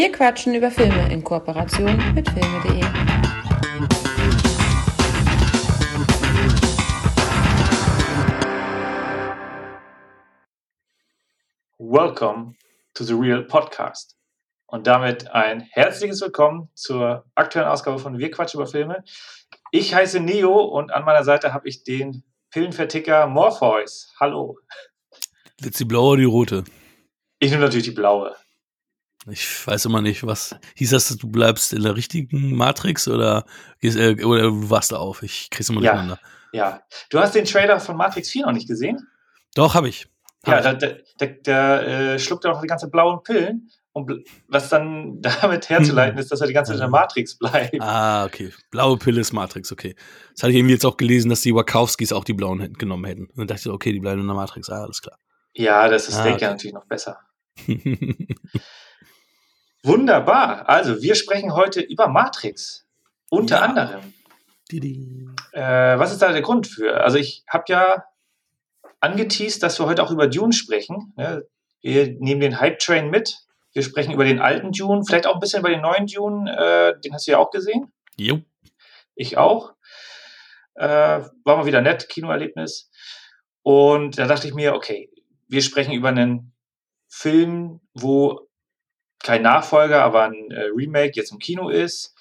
Wir quatschen über Filme in Kooperation mit filme.de. Welcome to the Real Podcast. Und damit ein herzliches Willkommen zur aktuellen Ausgabe von Wir quatschen über Filme. Ich heiße Neo und an meiner Seite habe ich den Pillenverticker Morpheus. Hallo. Jetzt die blaue oder die rote? Ich nehme natürlich die blaue. Ich weiß immer nicht, was hieß das, du bleibst in der richtigen Matrix oder, äh, oder du wachst auf? Ich krieg's immer ja, durcheinander. Ja, du hast den Trailer von Matrix 4 noch nicht gesehen? Doch, habe ich. Hab ja, da, da, da äh, schluckt er auch die ganze blauen Pillen. Und was dann damit herzuleiten ist, dass er die ganze Zeit in der Matrix bleibt. Ah, okay. Blaue Pille ist Matrix, okay. Das hatte ich irgendwie jetzt auch gelesen, dass die Wachowskis auch die blauen hätten, genommen hätten. Und dann dachte ich, okay, die bleiben in der Matrix. Ah, alles klar. Ja, das ist, ah, denke okay. ich, natürlich noch besser. Wunderbar. Also, wir sprechen heute über Matrix. Unter ja. anderem. Äh, was ist da der Grund für? Also, ich habe ja angeteased, dass wir heute auch über Dune sprechen. Ne? Wir nehmen den Hype-Train mit. Wir sprechen über den alten Dune, vielleicht auch ein bisschen über den neuen Dune. Äh, den hast du ja auch gesehen. Jo. Ich auch. Äh, war mal wieder nett, Kinoerlebnis. Und da dachte ich mir, okay, wir sprechen über einen Film, wo kein Nachfolger, aber ein äh, Remake jetzt im Kino ist.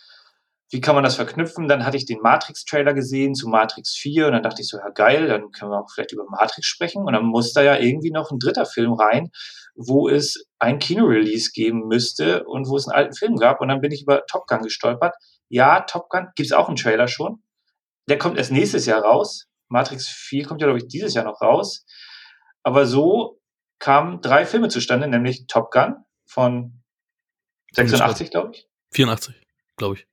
Wie kann man das verknüpfen? Dann hatte ich den Matrix-Trailer gesehen zu Matrix 4 und dann dachte ich so, ja geil, dann können wir auch vielleicht über Matrix sprechen. Und dann muss da ja irgendwie noch ein dritter Film rein, wo es ein Kino-Release geben müsste und wo es einen alten Film gab. Und dann bin ich über Top Gun gestolpert. Ja, Top Gun gibt es auch einen Trailer schon. Der kommt erst nächstes Jahr raus. Matrix 4 kommt ja, glaube ich, dieses Jahr noch raus. Aber so kamen drei Filme zustande, nämlich Top Gun von 86, glaube ich. 84, glaube ich.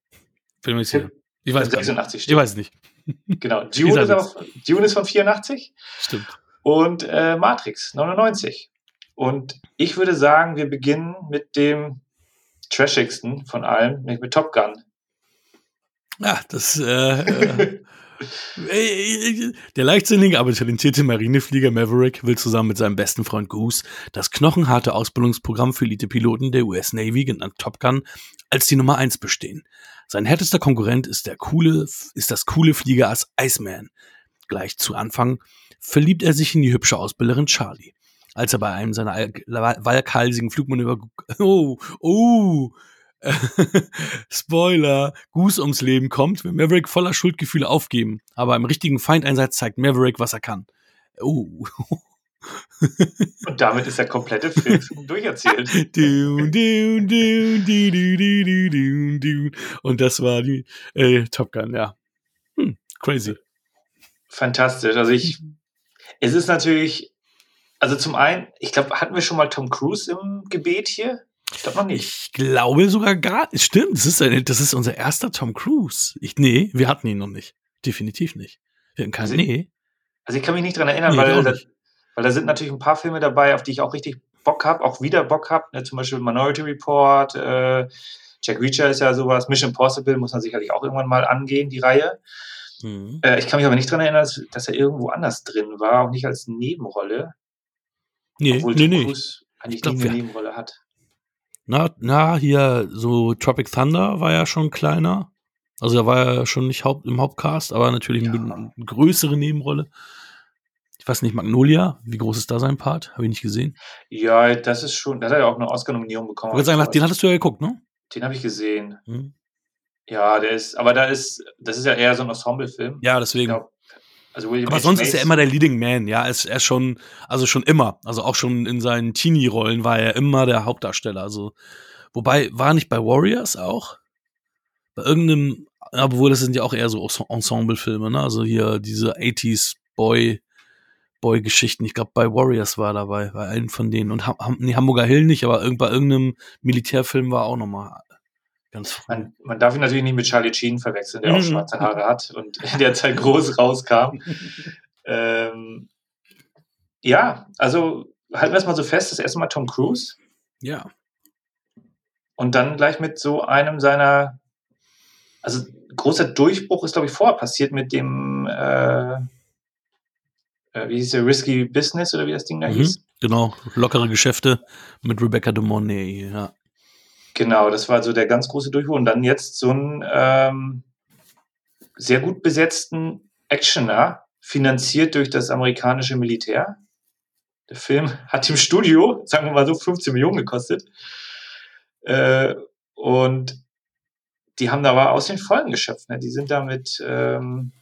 Film ist hier. Ich weiß 86 nicht. Ich weiß nicht. Genau. Dune ist, auch, Dune ist von 84. Stimmt. Und äh, Matrix 99. Und ich würde sagen, wir beginnen mit dem trashigsten von allen, nämlich mit Top Gun. Ja, das äh, äh Der leichtsinnige, aber talentierte Marineflieger Maverick will zusammen mit seinem besten Freund Goose das knochenharte Ausbildungsprogramm für Elite-Piloten der US Navy, genannt Top Gun, als die Nummer eins bestehen. Sein härtester Konkurrent ist der coole, ist das coole Fliegerass Iceman. Gleich zu Anfang verliebt er sich in die hübsche Ausbilderin Charlie. Als er bei einem seiner walkhalsigen Flugmanöver, oh, oh, Spoiler, Goose ums Leben kommt, will Maverick voller Schuldgefühle aufgeben. Aber im richtigen Feindeinsatz zeigt Maverick, was er kann. Oh. Und damit ist der komplette Film durcherzählt. Und das war die äh, Top Gun, ja. Hm, crazy. Fantastisch. Also ich, es ist natürlich, also zum einen, ich glaube, hatten wir schon mal Tom Cruise im Gebet hier? Ich glaube noch nicht. Ich glaube sogar gar nicht. Stimmt, das ist, eine, das ist unser erster Tom Cruise. Ich, nee, wir hatten ihn noch nicht. Definitiv nicht. Wir hatten keinen. Also nee. Also ich kann mich nicht dran erinnern, nee, weil, da, weil da sind natürlich ein paar Filme dabei, auf die ich auch richtig Bock habe, auch wieder Bock habe. Ne? Zum Beispiel Minority Report, äh, Jack Reacher ist ja sowas, Mission Impossible muss man sicherlich auch irgendwann mal angehen, die Reihe. Mhm. Äh, ich kann mich aber nicht dran erinnern, dass, dass, er irgendwo anders drin war, auch nicht als Nebenrolle. Nee, obwohl nee, Tom Cruise nee. eigentlich glaub, nie eine Nebenrolle hat. Na, na, hier, so Tropic Thunder war ja schon kleiner. Also da war er schon nicht Haupt, im Hauptcast, aber natürlich ja. eine, größere Nebenrolle. Ich weiß nicht, Magnolia, wie groß ist da sein Part? Habe ich nicht gesehen. Ja, das ist schon, da hat er ja auch eine Oscar-Nominierung bekommen. Ich sagen, den hattest du ja geguckt, ne? Den habe ich gesehen. Hm. Ja, der ist, aber da ist, das ist ja eher so ein Ensemble-Film. Ja, deswegen. Glaub, also William Aber H. sonst Mace. ist er immer der Leading Man, ja. Er ist, er ist schon, also schon immer. Also auch schon in seinen Teenie-Rollen war er immer der Hauptdarsteller. Also, wobei, war nicht bei Warriors auch? Bei irgendeinem, obwohl das sind ja auch eher so Ensemble-Filme, ne? Also hier diese 80s Boy, Boy-Geschichten. Ich glaube, bei Warriors war er dabei, bei einem von denen. Und Ham, nee, Hamburger Hill nicht, aber bei irgendeinem Militärfilm war auch nochmal Ganz man, man, darf ihn natürlich nicht mit Charlie Sheen verwechseln, der mhm. auch schwarze Haare hat und in der Zeit groß rauskam. ähm, ja, also halten wir es mal so fest, das erste Mal Tom Cruise. Ja. Und dann gleich mit so einem seiner, also großer Durchbruch ist, glaube ich, vorher passiert mit dem, äh, äh, wie hieß der, Risky Business oder wie das Ding da mhm. hieß. Genau, lockere Geschäfte mit Rebecca de Mornay, ja. Genau, das war so der ganz große Durchbruch. Und dann jetzt so einen ähm, sehr gut besetzten Actioner, finanziert durch das amerikanische Militär. Der Film hat im Studio, sagen wir mal so, 15 Millionen gekostet. Äh, und die haben da aber aus den Folgen geschöpft. Ne? Die sind da mit, ähm,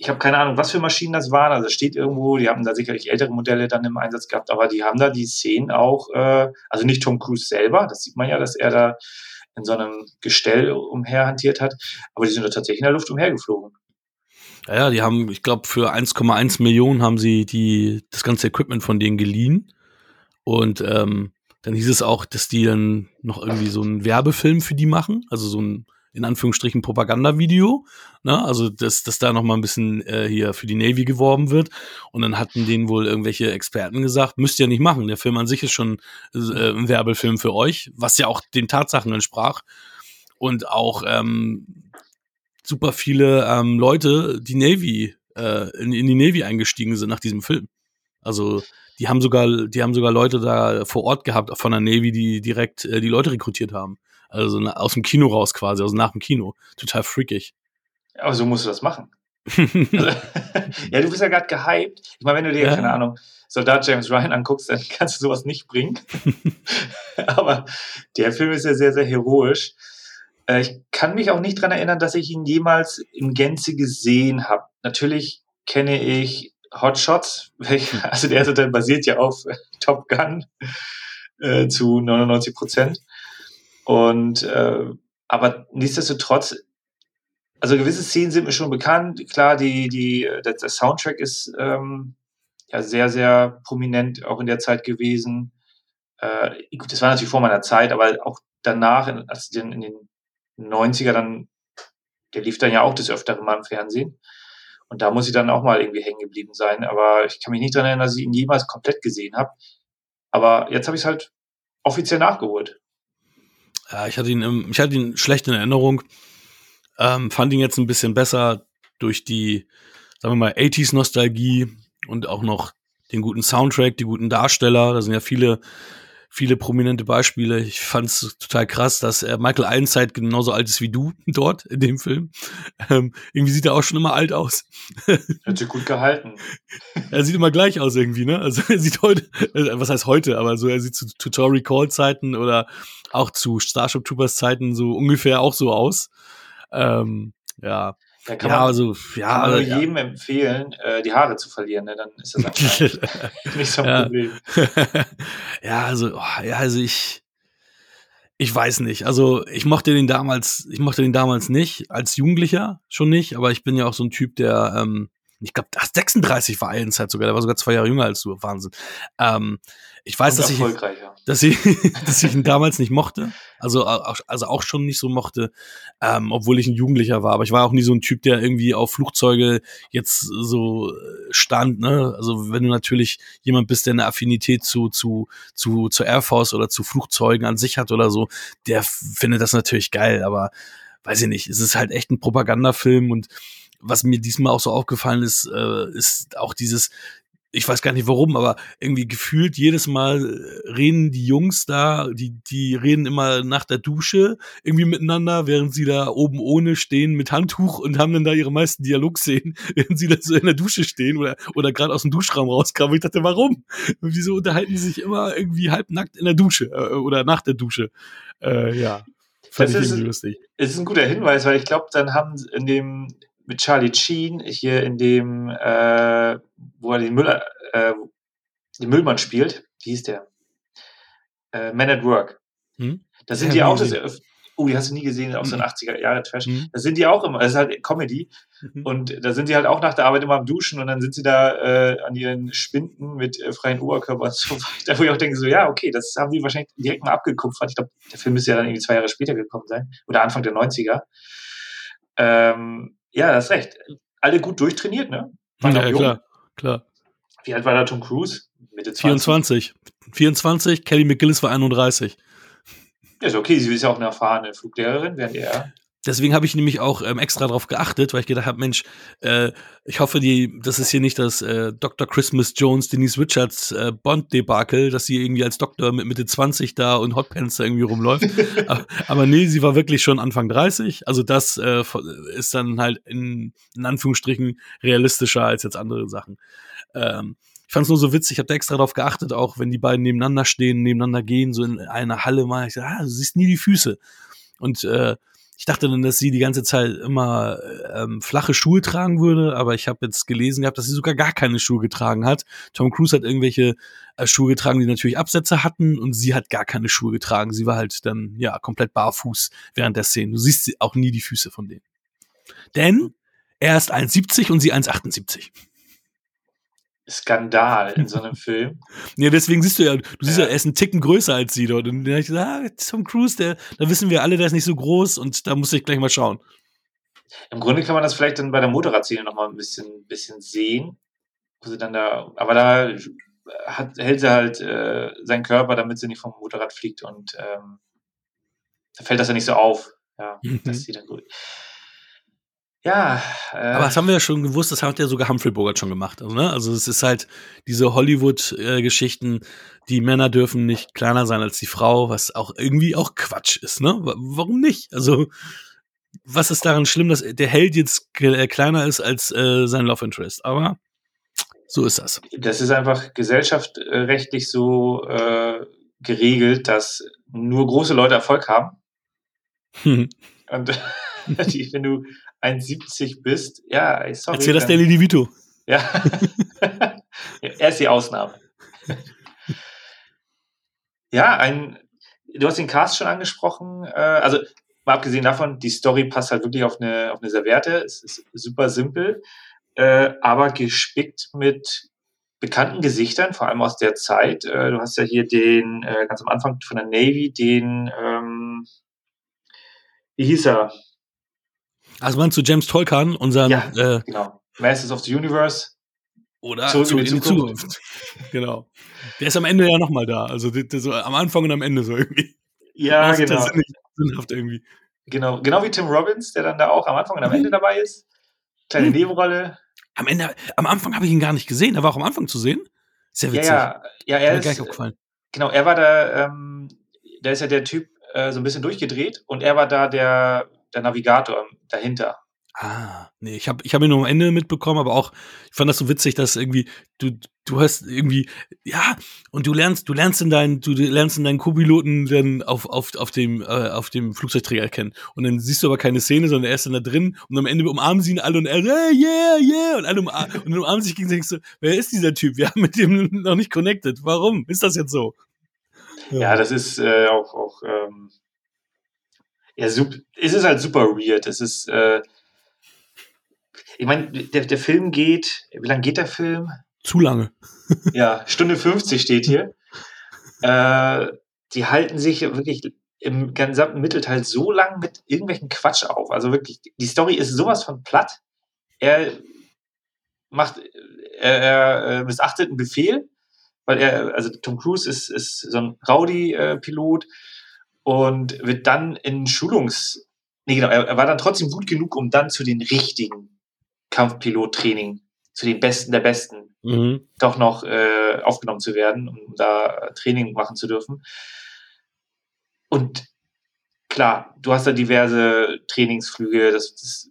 ich habe keine Ahnung, was für Maschinen das waren. Also steht irgendwo, die haben da sicherlich ältere Modelle dann im Einsatz gehabt, aber die haben da die Szenen auch, äh, also nicht Tom Cruise selber, das sieht man ja, dass er da in so einem Gestell umherhantiert hat, aber die sind da tatsächlich in der Luft umhergeflogen. Ja die haben, ich glaube, für 1,1 Millionen haben sie die, das ganze Equipment von denen geliehen. Und ähm, dann hieß es auch, dass die dann noch irgendwie so einen Werbefilm für die machen, also so ein in Anführungsstrichen Propagandavideo, ne? also dass, dass da noch mal ein bisschen äh, hier für die Navy geworben wird und dann hatten denen wohl irgendwelche Experten gesagt, müsst ihr nicht machen, der Film an sich ist schon äh, ein Werbefilm für euch, was ja auch den Tatsachen entsprach und auch ähm, super viele ähm, Leute die Navy äh, in, in die Navy eingestiegen sind nach diesem Film. Also die haben sogar, die haben sogar Leute da vor Ort gehabt von der Navy, die direkt äh, die Leute rekrutiert haben. Also na, aus dem Kino raus quasi, also nach dem Kino. Total freakig. Aber so musst du das machen. also, ja, du bist ja gerade gehypt. Ich meine, wenn du dir, ja. keine Ahnung, Soldat James Ryan anguckst, dann kannst du sowas nicht bringen. Aber der Film ist ja sehr, sehr heroisch. Äh, ich kann mich auch nicht dran erinnern, dass ich ihn jemals in Gänze gesehen habe. Natürlich kenne ich Hot Shots, also der erste Teil basiert ja auf Top Gun äh, zu 99 Prozent. Und äh, aber nichtsdestotrotz, also gewisse Szenen sind mir schon bekannt. Klar, die, die, der, der Soundtrack ist ähm, ja sehr, sehr prominent auch in der Zeit gewesen. Äh, gut, das war natürlich vor meiner Zeit, aber auch danach, als in, in den 90er dann, der lief dann ja auch des Öfteren mal im Fernsehen. Und da muss ich dann auch mal irgendwie hängen geblieben sein. Aber ich kann mich nicht daran erinnern, dass ich ihn jemals komplett gesehen habe. Aber jetzt habe ich es halt offiziell nachgeholt. Ja, ich hatte ihn, ich hatte ihn schlecht in Erinnerung. Ähm, fand ihn jetzt ein bisschen besser durch die, sagen wir mal, 80s-Nostalgie und auch noch den guten Soundtrack, die guten Darsteller. Da sind ja viele, viele prominente Beispiele. Ich fand es total krass, dass er Michael Ironside genauso alt ist wie du dort in dem Film. Ähm, irgendwie sieht er auch schon immer alt aus. Hat sich gut gehalten. er sieht immer gleich aus irgendwie, ne? Also er sieht heute, äh, was heißt heute, aber so er sieht zu Tutorial Call Zeiten oder auch zu Starship Troopers Zeiten so ungefähr auch so aus. Ähm, ja. Da kann ja, man, also, ja, kann man ja. jedem empfehlen, äh, die Haare zu verlieren, ne? dann ist das nicht so ein ja. Problem. ja, also, oh, ja, also ich, ich weiß nicht. Also ich mochte den damals, ich mochte den damals nicht, als Jugendlicher schon nicht, aber ich bin ja auch so ein Typ, der, ähm, ich glaube, 36 war Ironside sogar, der war sogar zwei Jahre jünger als du, Wahnsinn. Ähm, ich weiß, dass ich, dass ich, dass ich ihn damals nicht mochte, also, also auch schon nicht so mochte, ähm, obwohl ich ein Jugendlicher war. Aber ich war auch nie so ein Typ, der irgendwie auf Flugzeuge jetzt so äh, stand. Ne? Also wenn du natürlich jemand bist, der eine Affinität zu zu zu zur Air Force oder zu Flugzeugen an sich hat oder so, der findet das natürlich geil. Aber weiß ich nicht, es ist halt echt ein Propagandafilm und was mir diesmal auch so aufgefallen ist, äh, ist auch dieses, ich weiß gar nicht warum, aber irgendwie gefühlt jedes Mal äh, reden die Jungs da, die, die reden immer nach der Dusche irgendwie miteinander, während sie da oben ohne stehen mit Handtuch und haben dann da ihre meisten Dialogsszenen, während sie da so in der Dusche stehen oder, oder gerade aus dem Duschraum rauskamen. Ich dachte, warum? Wieso unterhalten die sich immer irgendwie halbnackt in der Dusche äh, oder nach der Dusche? Äh, ja. Fand das ich ist, lustig. Es ist ein guter Hinweis, weil ich glaube, dann haben in dem mit Charlie Sheen hier in dem, äh, wo er den, Müller, äh, den Müllmann spielt. Wie hieß der? Äh, Man at Work. Hm? Da sind die auch, das, oh, die hast du nie gesehen, auch so ein 80er-Jahre-Trash. Mhm. Da sind die auch immer, das ist halt Comedy. Mhm. Und da sind die halt auch nach der Arbeit immer am Duschen und dann sind sie da äh, an ihren Spinden mit äh, freien Oberkörper und so weiter, wo ich auch denke, so, ja, okay, das haben die wahrscheinlich direkt mal abgekupfert. Ich glaube, der Film müsste ja dann irgendwie zwei Jahre später gekommen sein. Oder Anfang der 90er. Ähm, ja, das ist recht. Alle gut durchtrainiert, ne? War ja, klar, klar. Wie alt war da Tom Cruise? Mitte 20. 24. 24, Kelly McGillis war 31. Ja, ist okay. Sie ist ja auch eine erfahrene Fluglehrerin, während er. Deswegen habe ich nämlich auch ähm, extra drauf geachtet, weil ich gedacht habe, Mensch, äh, ich hoffe, die, das ist hier nicht das äh, Dr. Christmas Jones, Denise Richards äh, Bond-Debakel, dass sie irgendwie als Doktor mit Mitte 20 da und Hotpants da irgendwie rumläuft. aber, aber, nee, sie war wirklich schon Anfang 30. Also das äh, ist dann halt in, in Anführungsstrichen realistischer als jetzt andere Sachen. Ähm, ich fand es nur so witzig, ich habe da extra drauf geachtet, auch wenn die beiden nebeneinander stehen, nebeneinander gehen, so in einer Halle mal. Ich sag, ah, du siehst nie die Füße. Und äh, ich dachte dann, dass sie die ganze Zeit immer ähm, flache Schuhe tragen würde, aber ich habe jetzt gelesen gehabt, dass sie sogar gar keine Schuhe getragen hat. Tom Cruise hat irgendwelche äh, Schuhe getragen, die natürlich Absätze hatten und sie hat gar keine Schuhe getragen. Sie war halt dann ja komplett barfuß während der Szene. Du siehst auch nie die Füße von denen. Denn er ist 1,70 und sie 1,78. Skandal in so einem Film. Ja, deswegen siehst du ja, du siehst ja, er ist ein Ticken größer als sie dort. Und dann habe ich gesagt, ah, Tom Cruise, der, da wissen wir alle, der ist nicht so groß und da muss ich gleich mal schauen. Im Grunde kann man das vielleicht dann bei der Motorradszene nochmal ein bisschen, bisschen sehen. Wo sie dann da, aber da hat, hält sie halt äh, seinen Körper, damit sie nicht vom Motorrad fliegt und ähm, da fällt das ja nicht so auf, ja, mhm. dass sie dann gut. Ja. Äh, Aber das haben wir ja schon gewusst, das hat ja sogar Humphrey Bogart schon gemacht. Also, ne? also es ist halt diese Hollywood-Geschichten, die Männer dürfen nicht kleiner sein als die Frau, was auch irgendwie auch Quatsch ist, ne? Warum nicht? Also, was ist daran schlimm, dass der Held jetzt äh, kleiner ist als äh, sein Love Interest? Aber so ist das. Das ist einfach gesellschaftsrechtlich so äh, geregelt, dass nur große Leute Erfolg haben. Hm. Und die, wenn du 1,70 bist, ja, sorry. Erzähl das Danny DeVito. Ja. er ist die Ausnahme. ja, ein, du hast den Cast schon angesprochen. Äh, also, mal abgesehen davon, die Story passt halt wirklich auf eine, auf eine Serviette. Es ist super simpel, äh, aber gespickt mit bekannten Gesichtern, vor allem aus der Zeit. Äh, du hast ja hier den, ganz am Anfang von der Navy, den, ähm, wie hieß er? Also meinst du James Tolkien, unseren ja, äh, genau. Masters of the Universe. Oder zurück, zurück in die Zukunft. Zukunft. genau. Der ist am Ende ja nochmal da. Also so am Anfang und am Ende so irgendwie. Ja, genau. Sinnhaft irgendwie. Genau, genau wie Tim Robbins, der dann da auch am Anfang und am Ende dabei ist. Kleine hm. Nebenrolle. Am Ende, am Anfang habe ich ihn gar nicht gesehen. Er war auch am Anfang zu sehen. Sehr witzig. Ja, ja, ja er ist, Genau, er war da, ähm, da ist ja der Typ äh, so ein bisschen durchgedreht und er war da der der Navigator dahinter. Ah, nee, ich habe ich hab ihn nur am Ende mitbekommen, aber auch, ich fand das so witzig, dass irgendwie, du, du hast irgendwie, ja, und du lernst, du lernst in deinen, du lernst in deinen Co-Piloten dann auf, auf, auf dem, äh, auf dem Flugzeugträger kennen. Und dann siehst du aber keine Szene, sondern er ist dann da drin und am Ende umarmen sie ihn alle und er, hey, yeah, yeah, und alle umarmen, und umarmen sich gegenseitig so, wer ist dieser Typ? Wir haben mit dem noch nicht connected. Warum ist das jetzt so? Ja, ja das ist äh, auch, auch ähm, ja, super, es ist halt super weird. Es ist, äh, ich meine, der, der Film geht, wie lange geht der Film? Zu lange. ja, Stunde 50 steht hier. Äh, die halten sich wirklich im gesamten Mittelteil so lang mit irgendwelchen Quatsch auf. Also wirklich, die Story ist sowas von platt. Er macht, er, er äh, missachtet einen Befehl, weil er, also Tom Cruise ist, ist so ein Rowdy-Pilot. Äh, und wird dann in Schulungs... Nee, genau, er, er war dann trotzdem gut genug, um dann zu den richtigen Kampfpilot-Training, zu den Besten der Besten, mhm. doch noch äh, aufgenommen zu werden, um da Training machen zu dürfen. Und klar, du hast da diverse Trainingsflüge, das, das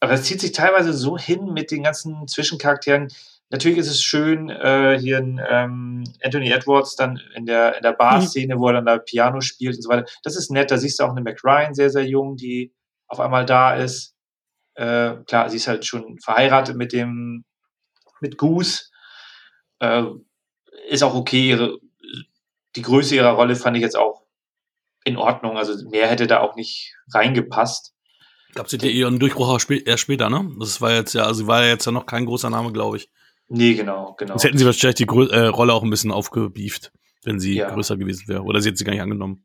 aber es zieht sich teilweise so hin mit den ganzen Zwischencharakteren, Natürlich ist es schön, äh, hier ein ähm, Anthony Edwards dann in der, in der Bar-Szene, wo er dann da Piano spielt und so weiter. Das ist nett. Da siehst du auch eine McRyan sehr, sehr jung, die auf einmal da ist. Äh, klar, sie ist halt schon verheiratet mit dem, mit Goose. Äh, ist auch okay. Ihre, die Größe ihrer Rolle fand ich jetzt auch in Ordnung. Also mehr hätte da auch nicht reingepasst. Gab sie dir ihren Durchbruch erst später, ne? Das war jetzt ja, also war ja jetzt ja noch kein großer Name, glaube ich. Nee, genau, genau. Jetzt hätten sie wahrscheinlich die Grö äh, Rolle auch ein bisschen aufgebieft, wenn sie ja. größer gewesen wäre. Oder sie hätte sie gar nicht angenommen.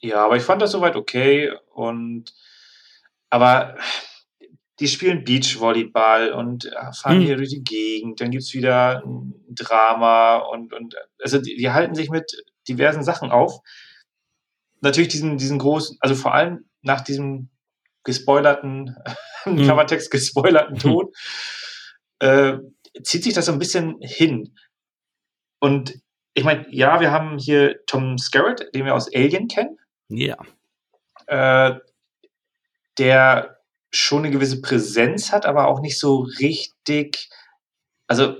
Ja, aber ich fand das soweit okay. Und aber die spielen Beachvolleyball und fahren hm. hier durch die Gegend. Dann gibt's wieder ein Drama und, und also die, die halten sich mit diversen Sachen auf. Natürlich diesen, diesen großen, also vor allem nach diesem gespoilerten, mhm. Covertext gespoilerten Tod, äh, zieht sich das so ein bisschen hin. Und ich meine, ja, wir haben hier Tom Skerritt, den wir aus Alien kennen. Ja. Yeah. Äh, der schon eine gewisse Präsenz hat, aber auch nicht so richtig, also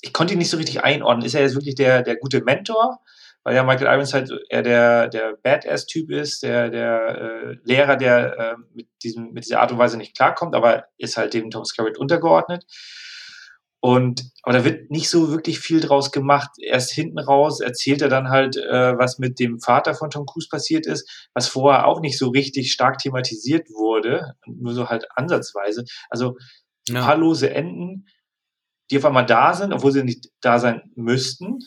ich konnte ihn nicht so richtig einordnen. Ist er jetzt wirklich der, der gute Mentor? Weil ja Michael Irons halt eher der, der Badass-Typ ist, der, der äh, Lehrer, der äh, mit, diesem, mit dieser Art und Weise nicht klarkommt, aber ist halt dem Tom Skerritt untergeordnet. Und, aber da wird nicht so wirklich viel draus gemacht. Erst hinten raus erzählt er dann halt, äh, was mit dem Vater von Tom Cruise passiert ist, was vorher auch nicht so richtig stark thematisiert wurde, nur so halt ansatzweise. Also ja. ein paar lose Enden, die auf einmal da sind, obwohl sie nicht da sein müssten.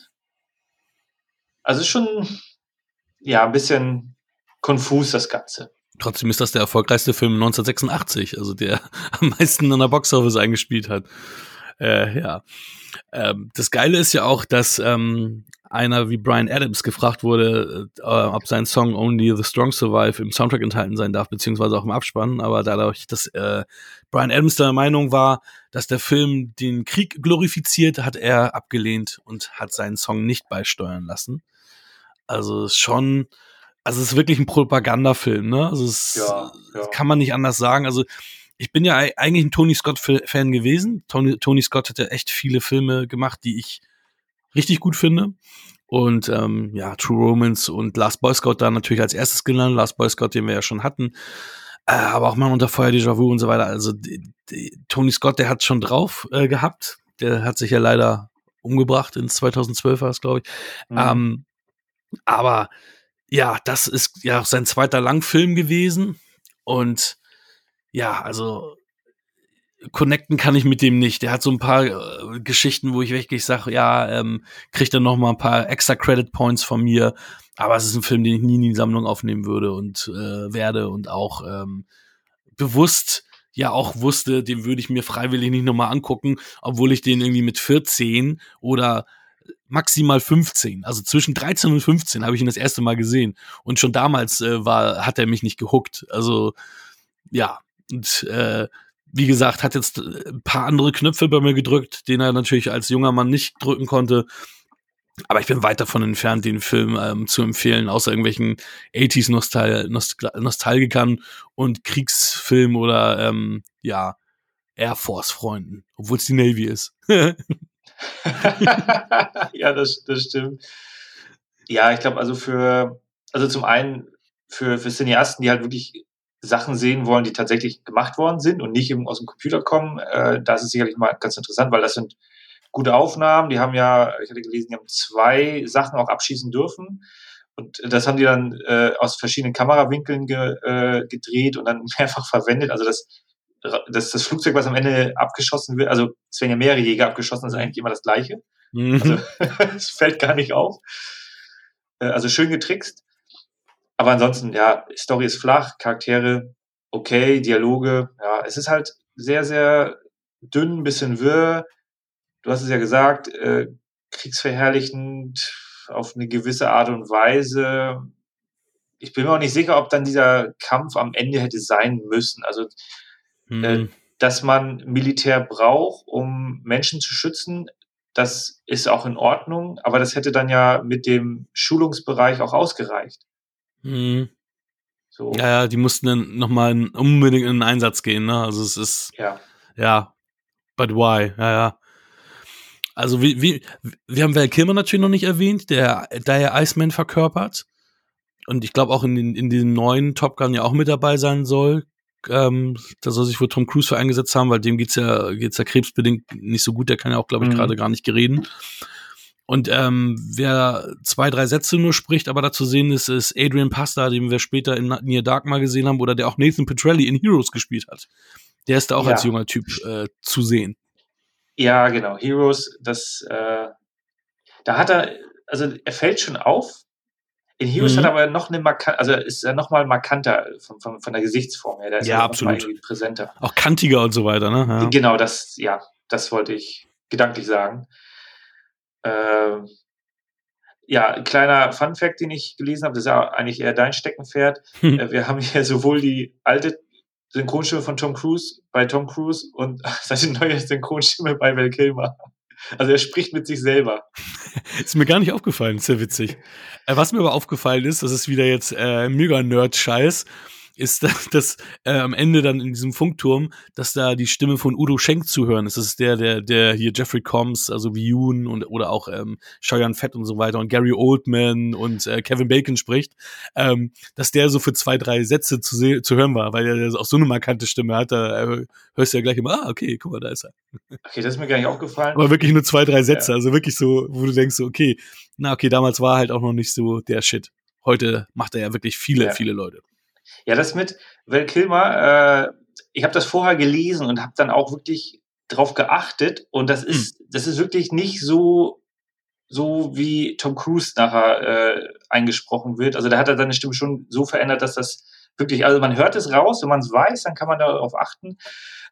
Also schon, ja, ein bisschen konfus das Ganze. Trotzdem ist das der erfolgreichste Film 1986, also der am meisten an der Boxoffice eingespielt hat. Äh, ja. Ähm, das Geile ist ja auch, dass ähm, einer wie Brian Adams gefragt wurde, äh, ob sein Song Only the Strong Survive im Soundtrack enthalten sein darf, beziehungsweise auch im Abspann. Aber dadurch, dass äh, Brian Adams der Meinung war, dass der Film den Krieg glorifiziert, hat er abgelehnt und hat seinen Song nicht beisteuern lassen. Also schon, also es ist wirklich ein Propagandafilm, ne? Also es ja, ja. kann man nicht anders sagen. Also ich bin ja eigentlich ein Tony Scott-Fan gewesen. Tony, Tony Scott hat ja echt viele Filme gemacht, die ich richtig gut finde. Und ähm, ja, True Romance und Last Boy Scout da natürlich als erstes genannt. Last Boy Scout, den wir ja schon hatten. Äh, aber auch mal unter Feuer Déjà Vu und so weiter. Also die, die, Tony Scott, der hat schon drauf äh, gehabt. Der hat sich ja leider umgebracht. In 2012 war es, glaube ich. Mhm. Ähm, aber ja, das ist ja auch sein zweiter Langfilm gewesen. Und ja, also connecten kann ich mit dem nicht. Der hat so ein paar äh, Geschichten, wo ich wirklich sage, ja, ähm, kriegt er noch mal ein paar extra Credit Points von mir. Aber es ist ein Film, den ich nie in die Sammlung aufnehmen würde und äh, werde und auch ähm, bewusst ja auch wusste, den würde ich mir freiwillig nicht nochmal angucken, obwohl ich den irgendwie mit 14 oder maximal 15, also zwischen 13 und 15 habe ich ihn das erste Mal gesehen und schon damals äh, war hat er mich nicht gehuckt. Also ja, und äh, wie gesagt, hat jetzt ein paar andere Knöpfe bei mir gedrückt, den er natürlich als junger Mann nicht drücken konnte. Aber ich bin weit davon entfernt, den Film ähm, zu empfehlen, außer irgendwelchen 80s Nostal Nostal Nostalgikern und Kriegsfilm oder ähm, ja, Air Force Freunden, obwohl es die Navy ist. ja, das, das stimmt. Ja, ich glaube, also für, also zum einen für, für Cineasten, die halt wirklich Sachen sehen wollen, die tatsächlich gemacht worden sind und nicht eben aus dem Computer kommen, äh, das ist sicherlich mal ganz interessant, weil das sind gute Aufnahmen. Die haben ja, ich hatte gelesen, die haben zwei Sachen auch abschießen dürfen. Und das haben die dann äh, aus verschiedenen Kamerawinkeln ge, äh, gedreht und dann mehrfach verwendet. Also das, das, das Flugzeug, was am Ende abgeschossen wird, also es werden ja mehrere Jäger abgeschossen, ist eigentlich immer das gleiche. Mhm. Also es fällt gar nicht auf. Äh, also schön getrickst. Aber ansonsten, ja, Story ist flach, Charaktere okay, Dialoge, ja, es ist halt sehr, sehr dünn, ein bisschen wirr. Du hast es ja gesagt, äh, kriegsverherrlichend auf eine gewisse Art und Weise. Ich bin mir auch nicht sicher, ob dann dieser Kampf am Ende hätte sein müssen. Also, mhm. äh, dass man Militär braucht, um Menschen zu schützen, das ist auch in Ordnung, aber das hätte dann ja mit dem Schulungsbereich auch ausgereicht. Mhm. So. Ja, ja, die mussten dann nochmal unbedingt in den Einsatz gehen, ne? Also es ist. Ja. Ja. But why? Ja, ja. Also wie, wie, wir haben Val Kilmer natürlich noch nicht erwähnt, der der Iceman verkörpert. Und ich glaube auch in, in, in diesem neuen Top Gun ja auch mit dabei sein soll. Ähm, da soll sich wohl Tom Cruise für eingesetzt haben, weil dem geht's ja, geht's ja krebsbedingt nicht so gut, der kann ja auch, glaube ich, mhm. gerade gar nicht reden. Und ähm, wer zwei, drei Sätze nur spricht, aber dazu sehen ist, ist Adrian Pasta, den wir später in Near Dark mal gesehen haben, oder der auch Nathan Petrelli in Heroes gespielt hat. Der ist da auch ja. als junger Typ äh, zu sehen. Ja, genau. Heroes, das, äh, da hat er, also er fällt schon auf. In Heroes mhm. hat er aber noch eine markant, also ist er noch mal markanter von, von, von der Gesichtsform her. Der ist ja, absolut. präsenter. Auch kantiger und so weiter, ne? Ja. Genau, das, ja, das wollte ich gedanklich sagen. Äh, ja, ein kleiner Fun-Fact, den ich gelesen habe, das ist ja eigentlich eher dein Steckenpferd. Hm. Äh, Wir haben hier sowohl die alte Synchronstimme von Tom Cruise bei Tom Cruise und seine neue Synchronstimme bei Val Kilmer. Also er spricht mit sich selber. Ist mir gar nicht aufgefallen, ist ja witzig. Äh, was mir aber aufgefallen ist, das ist wieder jetzt äh, mega Nerd-Scheiß, ist, dass, dass äh, am Ende dann in diesem Funkturm, dass da die Stimme von Udo Schenk zuhören ist. Das ist der, der, der hier Jeffrey Combs, also wie Yoon und oder auch ähm, Cheyenne Fett und so weiter und Gary Oldman und äh, Kevin Bacon spricht, ähm, dass der so für zwei, drei Sätze zu, zu hören war, weil er auch so eine markante Stimme hat. Da äh, hörst du ja gleich immer, ah, okay, guck mal, da ist er. Okay, das ist mir gar nicht aufgefallen. Aber wirklich nur zwei, drei Sätze. Also wirklich so, wo du denkst, so, okay, na okay, damals war halt auch noch nicht so der Shit. Heute macht er ja wirklich viele, Ja. viele Leute. Ja, das mit Val Kilmer, äh, ich habe das vorher gelesen und habe dann auch wirklich drauf geachtet und das ist, das ist wirklich nicht so, so wie Tom Cruise nachher äh, eingesprochen wird. Also da hat er seine Stimme schon so verändert, dass das wirklich, also man hört es raus, wenn man es weiß, dann kann man darauf achten.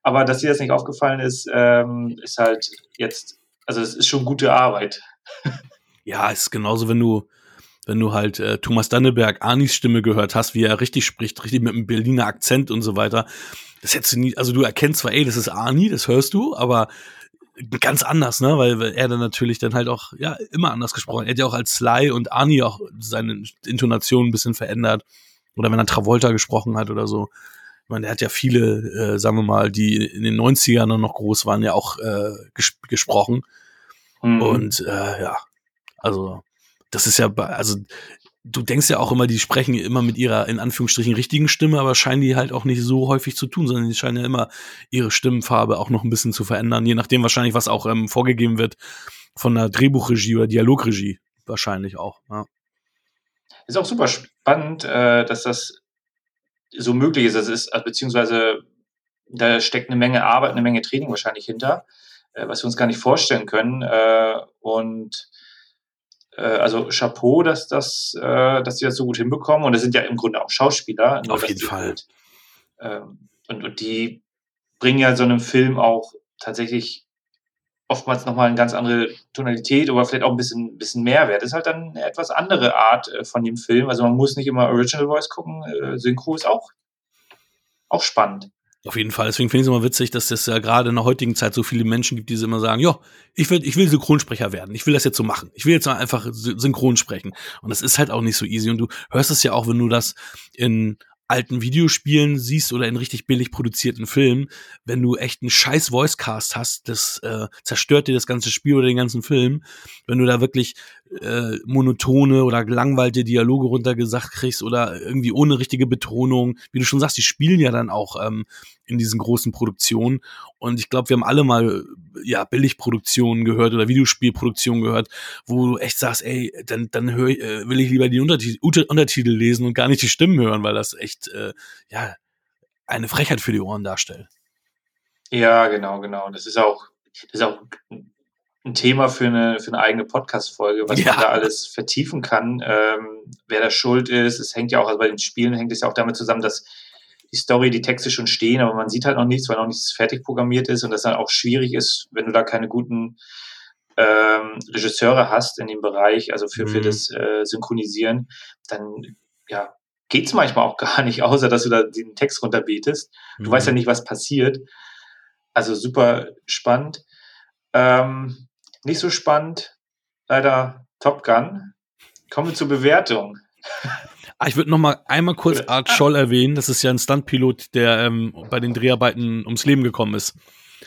Aber dass dir das nicht aufgefallen ist, ähm, ist halt jetzt, also es ist schon gute Arbeit. Ja, es ist genauso, wenn du, wenn du halt äh, Thomas Danneberg Arnis Stimme gehört hast, wie er richtig spricht, richtig mit einem Berliner Akzent und so weiter. Das hättest du nie, also du erkennst zwar, ey, das ist Arni, das hörst du, aber ganz anders, ne, weil, weil er dann natürlich dann halt auch, ja, immer anders gesprochen. Er hat ja auch als Sly und Arni auch seine Intonation ein bisschen verändert. Oder wenn er Travolta gesprochen hat oder so. Ich meine, er hat ja viele, äh, sagen wir mal, die in den 90ern noch groß waren, ja auch äh, ges gesprochen. Mhm. Und äh, ja, also das ist ja, also du denkst ja auch immer, die sprechen immer mit ihrer in Anführungsstrichen richtigen Stimme, aber scheinen die halt auch nicht so häufig zu tun, sondern die scheinen ja immer ihre Stimmenfarbe auch noch ein bisschen zu verändern, je nachdem wahrscheinlich, was auch ähm, vorgegeben wird von der Drehbuchregie oder Dialogregie wahrscheinlich auch. Ja. Ist auch super spannend, äh, dass das so möglich ist. Das ist, also, beziehungsweise da steckt eine Menge Arbeit, eine Menge Training wahrscheinlich hinter, äh, was wir uns gar nicht vorstellen können. Äh, und also Chapeau, dass das, äh, dass die das so gut hinbekommen. Und das sind ja im Grunde auch Schauspieler. Auf jeden Fall. Halt, ähm, und, und die bringen ja so einem Film auch tatsächlich oftmals nochmal eine ganz andere Tonalität oder vielleicht auch ein bisschen, bisschen Mehrwert. Das ist halt dann eine etwas andere Art äh, von dem Film. Also man muss nicht immer Original Voice gucken. Äh, Synchro ist auch, auch spannend. Auf jeden Fall. Deswegen finde ich es immer witzig, dass es ja gerade in der heutigen Zeit so viele Menschen gibt, die immer sagen, ja, ich will, ich will Synchronsprecher werden. Ich will das jetzt so machen. Ich will jetzt einfach sy- synchron sprechen. Und das ist halt auch nicht so easy. Und du hörst es ja auch, wenn du das in alten Videospielen siehst oder in richtig billig produzierten Filmen, wenn du echt einen scheiß Voicecast hast, das äh, zerstört dir das ganze Spiel oder den ganzen Film. Wenn du da wirklich äh, monotone oder gelangweilte Dialoge runtergesagt kriegst oder irgendwie ohne richtige Betonung. Wie du schon sagst, die spielen ja dann auch ähm, in diesen großen Produktionen. Und ich glaube, wir haben alle mal ja Billigproduktionen gehört oder Videospielproduktionen gehört, wo du echt sagst, ey, dann, dann hör, äh, will ich lieber die Untertitel, Unter- Untertitel lesen und gar nicht die Stimmen hören, weil das echt äh, ja eine Frechheit für die Ohren darstellt. Ja, genau, genau. Das ist auch, das ist auch Thema für eine, für eine eigene Podcast-Folge, was Ja. man da alles vertiefen kann, ähm, wer da schuld ist. Es hängt ja auch, also bei den Spielen hängt es ja auch damit zusammen, dass die Story, die Texte schon stehen, aber man sieht halt noch nichts, weil noch nichts fertig programmiert ist und das dann auch schwierig ist, wenn du da keine guten ähm, Regisseure hast in dem Bereich, also für, für Mhm. das äh, Synchronisieren, dann ja, geht's manchmal auch gar nicht, außer dass du da den Text runterbetest. Du Mhm. weißt ja nicht, was passiert. Also super spannend. Ähm, nicht so spannend, leider Top Gun. Kommen wir zur Bewertung. Ah, ich würde noch mal einmal kurz Art Scholl erwähnen. Das ist ja ein Stuntpilot, der ähm, bei den Dreharbeiten ums Leben gekommen ist.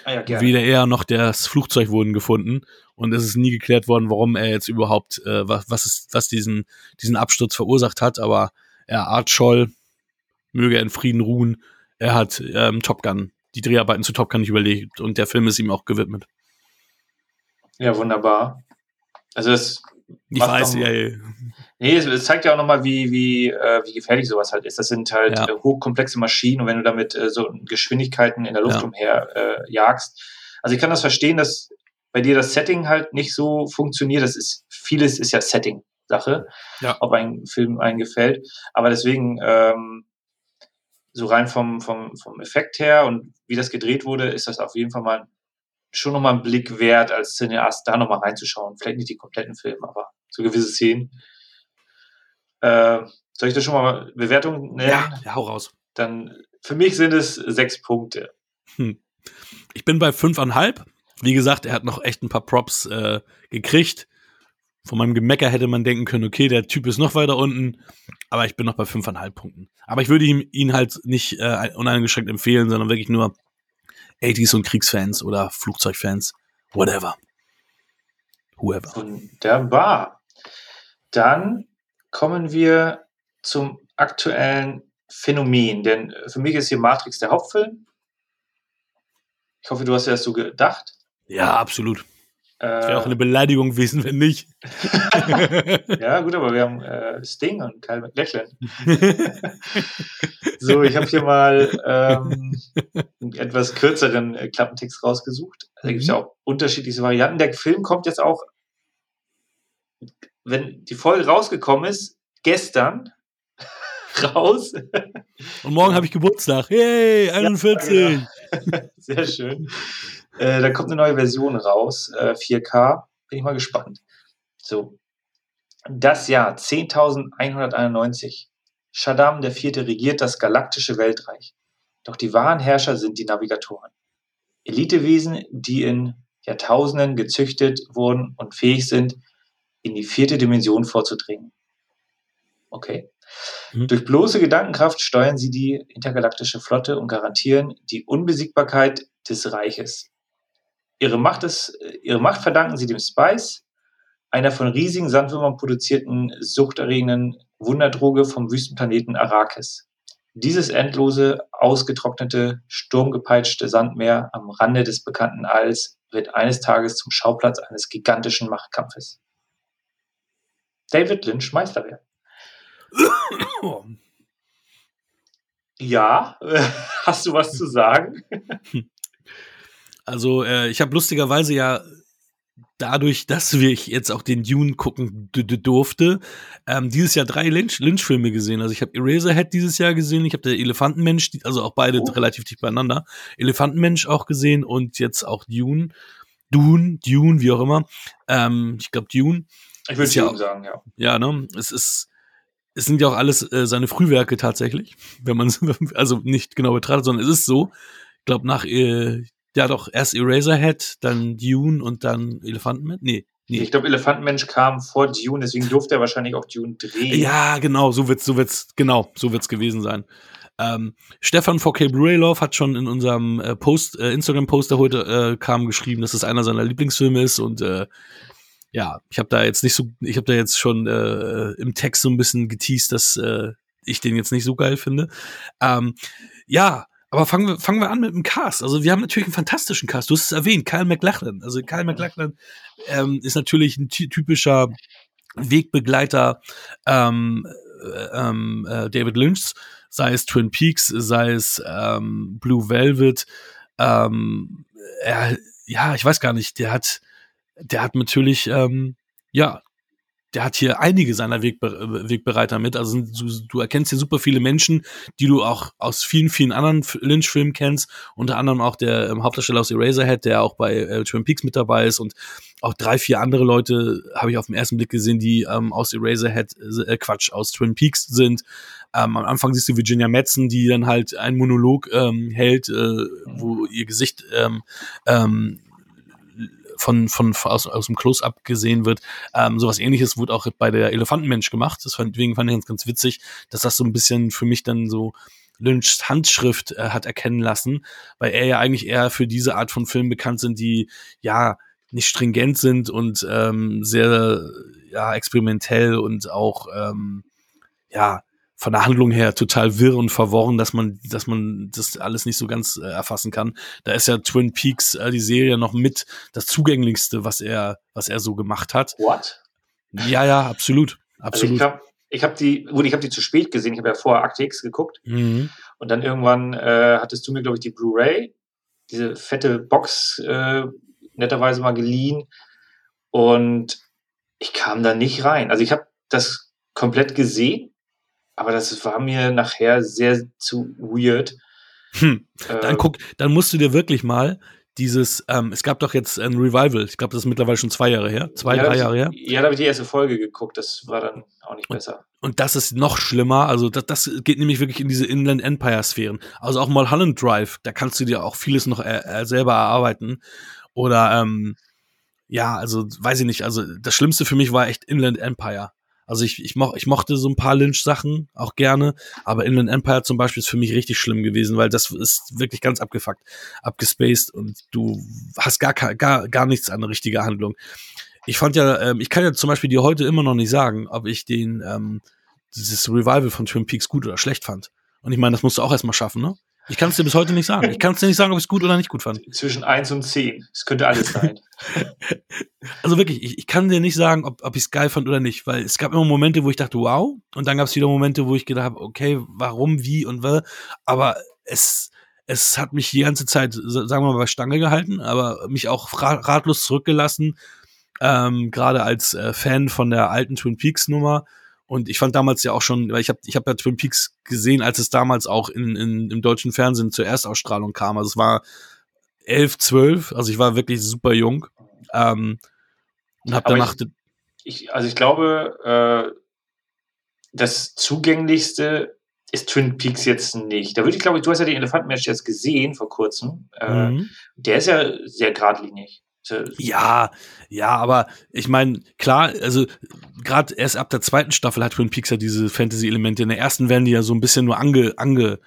Ah ja, Weder er noch das Flugzeug wurden gefunden. Und es ist nie geklärt worden, warum er jetzt überhaupt, äh, was, was, ist, was diesen, diesen Absturz verursacht hat. Aber er, Art Scholl, möge er in Frieden ruhen, er hat ähm, Top Gun, die Dreharbeiten zu Top Gun nicht überlegt. Und der Film ist ihm auch gewidmet. Ja, wunderbar. Also das, Ich weiß, ja, ja. nee, es, es zeigt ja auch nochmal, wie, wie, äh, wie gefährlich sowas halt ist. Das sind halt Ja. äh, hochkomplexe Maschinen und wenn du damit äh, so Geschwindigkeiten in der Luft Ja. umher äh, jagst. Also ich kann das verstehen, dass bei dir das Setting halt nicht so funktioniert. Das ist, vieles ist ja Setting-Sache, Ja. ob ein Film einen gefällt. Aber deswegen, ähm, so rein vom, vom, vom Effekt her und wie das gedreht wurde, ist das auf jeden Fall mal schon nochmal einen Blick wert, als Cineast da nochmal reinzuschauen. Vielleicht nicht die kompletten Filme, aber so gewisse Szenen. Äh, soll ich da schon mal Bewertungen nennen? Ja, ja, hau raus. Dann, für mich sind es sechs Punkte. Hm. Ich bin bei fünfeinhalb. Wie gesagt, er hat noch echt ein paar Props äh, gekriegt. Von meinem Gemecker hätte man denken können, okay, der Typ ist noch weiter unten, aber ich bin noch bei fünfeinhalb Punkten. Aber ich würde ihm ihn halt nicht äh, uneingeschränkt empfehlen, sondern wirklich nur 80s und Kriegsfans oder Flugzeugfans, whatever. Whoever. Wunderbar. Dann kommen wir zum aktuellen Phänomen, denn für mich ist hier Matrix der Hauptfilm. Ich hoffe, du hast ja das so gedacht. Ja, absolut. Äh, wäre auch eine Beleidigung gewesen, wenn nicht. ja, gut, aber wir haben äh, Sting und Kyle McLachlan. so, ich habe hier mal ähm, einen etwas kürzeren äh, Klappentext rausgesucht. Da gibt es ja mhm. auch unterschiedliche Varianten. Der Film kommt jetzt auch, wenn die Folge rausgekommen ist, gestern raus. Und morgen habe ich Geburtstag. Hey, 41. Ja, genau. Sehr schön. Äh, da kommt eine neue Version raus, äh, 4K. Bin ich mal gespannt. So. Das Jahr 10.191. Shaddam der Vierte regiert das galaktische Weltreich. Doch die wahren Herrscher sind die Navigatoren. Elitewesen, die in Jahrtausenden gezüchtet wurden und fähig sind, in die vierte Dimension vorzudringen. Okay. Mhm. Durch bloße Gedankenkraft steuern sie die intergalaktische Flotte und garantieren die Unbesiegbarkeit des Reiches. Ihre Macht, ist, ihre Macht verdanken sie dem Spice, einer von riesigen Sandwürmern produzierten, suchterregenden Wunderdroge vom Wüstenplaneten Arrakis. Dieses endlose, ausgetrocknete, sturmgepeitschte Sandmeer am Rande des bekannten Alls wird eines Tages zum Schauplatz eines gigantischen Machtkampfes. David Lynch Meisterwerk. Ja, hast du was zu sagen? Also, äh, ich habe lustigerweise ja dadurch, dass wir jetzt auch den Dune gucken durfte, ähm, dieses Jahr drei Lynch-Filme Lynch gesehen. Also ich habe Eraserhead dieses Jahr gesehen, ich habe der Elefantenmensch, also auch beide oh. relativ dicht beieinander. Elefantenmensch auch gesehen und jetzt auch Dune. Dune, Dune, wie auch immer. Ähm, ich glaube Dune. Ich würde ja sagen, ja. Ja, ne? Es ist, es sind ja auch alles äh, seine Frühwerke tatsächlich, wenn man es also nicht genau betrachtet, sondern es ist so. Ich glaube, nach äh, ja doch erst Eraserhead, dann Dune und dann Elefantenmensch. Nee, nee. Ich glaube, Elefantenmensch kam vor Dune, deswegen durfte er wahrscheinlich auch Dune drehen. Ja, genau, so wird's, so wird's, genau, so wird's gewesen sein. Ähm, Stefan 4K Blu-ray hat schon in unserem äh, Post, äh, Instagram-Post, der heute äh, kam, geschrieben, dass es einer seiner Lieblingsfilme ist und äh, ja, ich habe da jetzt nicht so, ich habe da jetzt schon äh, im Text so ein bisschen geteased, dass äh, ich den jetzt nicht so geil finde. Ähm, ja, aber fangen wir, fangen wir an mit dem Cast. Also wir haben natürlich einen fantastischen Cast. Du hast es erwähnt, Kyle McLachlan. Also Kyle McLachlan ähm, ist natürlich ein typischer Wegbegleiter ähm, äh, ähm, äh, David Lynch, sei es Twin Peaks, sei es ähm, Blue Velvet. Ähm, er, ja, ich weiß gar nicht, der hat der hat natürlich, ähm, ja, der hat hier einige seiner Wegbe Wegbereiter mit. Also du, du, erkennst hier super viele Menschen, die du auch aus vielen, vielen anderen Lynch-Filmen kennst. Unter anderem auch der ähm, Hauptdarsteller aus Eraserhead, der auch bei äh, Twin Peaks mit dabei ist. Und auch drei, vier andere Leute habe ich auf den ersten Blick gesehen, die ähm, aus Eraserhead, äh, Quatsch, aus Twin Peaks sind. Ähm, am Anfang siehst du Virginia Madsen, die dann halt einen Monolog ähm, hält, äh, wo ihr Gesicht ähm, ähm, von, von, aus, aus dem Close-Up gesehen wird. Ähm, sowas ähnliches wurde auch bei der Elefantenmensch gemacht. Deswegen fand ich ganz, ganz witzig, dass das so ein bisschen für mich dann so Lynchs Handschrift äh, hat erkennen lassen, weil er ja eigentlich eher für diese Art von Filmen bekannt sind, die ja nicht stringent sind und ähm, sehr ja experimentell und auch ähm, ja von der Handlung her total wirr und verworren, dass man, dass man das alles nicht so ganz äh, erfassen kann. Da ist ja Twin Peaks, äh, die Serie, noch mit das zugänglichste, was er, was er so gemacht hat. What? Ja, ja, absolut, absolut. Also ich habe hab die, gut, ich habe die zu spät gesehen. Ich habe ja vorher Akte X geguckt mhm. und dann irgendwann äh, hattest du mir, glaube ich, die Blu-ray, diese fette Box äh, netterweise mal geliehen und ich kam da nicht rein. Also ich habe das komplett gesehen aber das war mir nachher sehr zu weird. Hm. Dann äh, guck, dann musst du dir wirklich mal dieses, ähm, es gab doch jetzt ein Revival, ich glaube, das ist mittlerweile schon zwei Jahre her, zwei, ja, drei Jahre her. Ja, da habe ich die erste Folge geguckt, das war dann auch nicht und, besser. Und das ist noch schlimmer, also das, das geht nämlich wirklich in diese Inland Empire Sphären. Also auch mal Holland Drive, da kannst du dir auch vieles noch äh, selber erarbeiten. Oder, ähm, ja, also weiß ich nicht, also das Schlimmste für mich war echt Inland Empire. Also ich, ich, mo ich mochte so ein paar Lynch-Sachen auch gerne, aber Inland Empire zum Beispiel ist für mich richtig schlimm gewesen, weil das ist wirklich ganz abgefuckt, abgespaced und du hast gar, gar, gar nichts an richtiger Handlung. Ich fand ja, ähm, ich kann ja zum Beispiel dir heute immer noch nicht sagen, ob ich den, ähm, dieses Revival von Twin Peaks gut oder schlecht fand. Und ich meine, das musst du auch erstmal schaffen, ne? Ich kann es dir bis heute nicht sagen. Ich kann es dir nicht sagen, ob ich es gut oder nicht gut fand. Zwischen 1 und 10. Es könnte alles sein. also wirklich, ich, ich kann dir nicht sagen, ob, ob ich es geil fand oder nicht, weil es gab immer Momente, wo ich dachte, wow, und dann gab es wieder Momente, wo ich gedacht habe, okay, warum, wie und was. Aber es, es hat mich die ganze Zeit, sagen wir mal, bei Stange gehalten, aber mich auch ratlos zurückgelassen, ähm, gerade als äh, Fan von der alten Twin Peaks Nummer und ich fand damals ja auch schon, weil ich habe ich hab ja Twin Peaks gesehen, als es damals auch in, in, im deutschen Fernsehen zur Erstausstrahlung kam. Also es war elf, zwölf, also ich war wirklich super jung. Ähm, und hab danach. Ich, ich, also ich glaube, äh, das zugänglichste ist Twin Peaks jetzt nicht. Da würde ich, glaube ich, du hast ja den Elefantenmensch jetzt gesehen vor kurzem. Äh, mhm. Der ist ja sehr geradlinig. Ja, ja, aber ich meine, klar, also gerade erst ab der zweiten Staffel hat Twin Peaks ja diese Fantasy-Elemente. In der ersten werden die ja so ein bisschen nur ange, ange,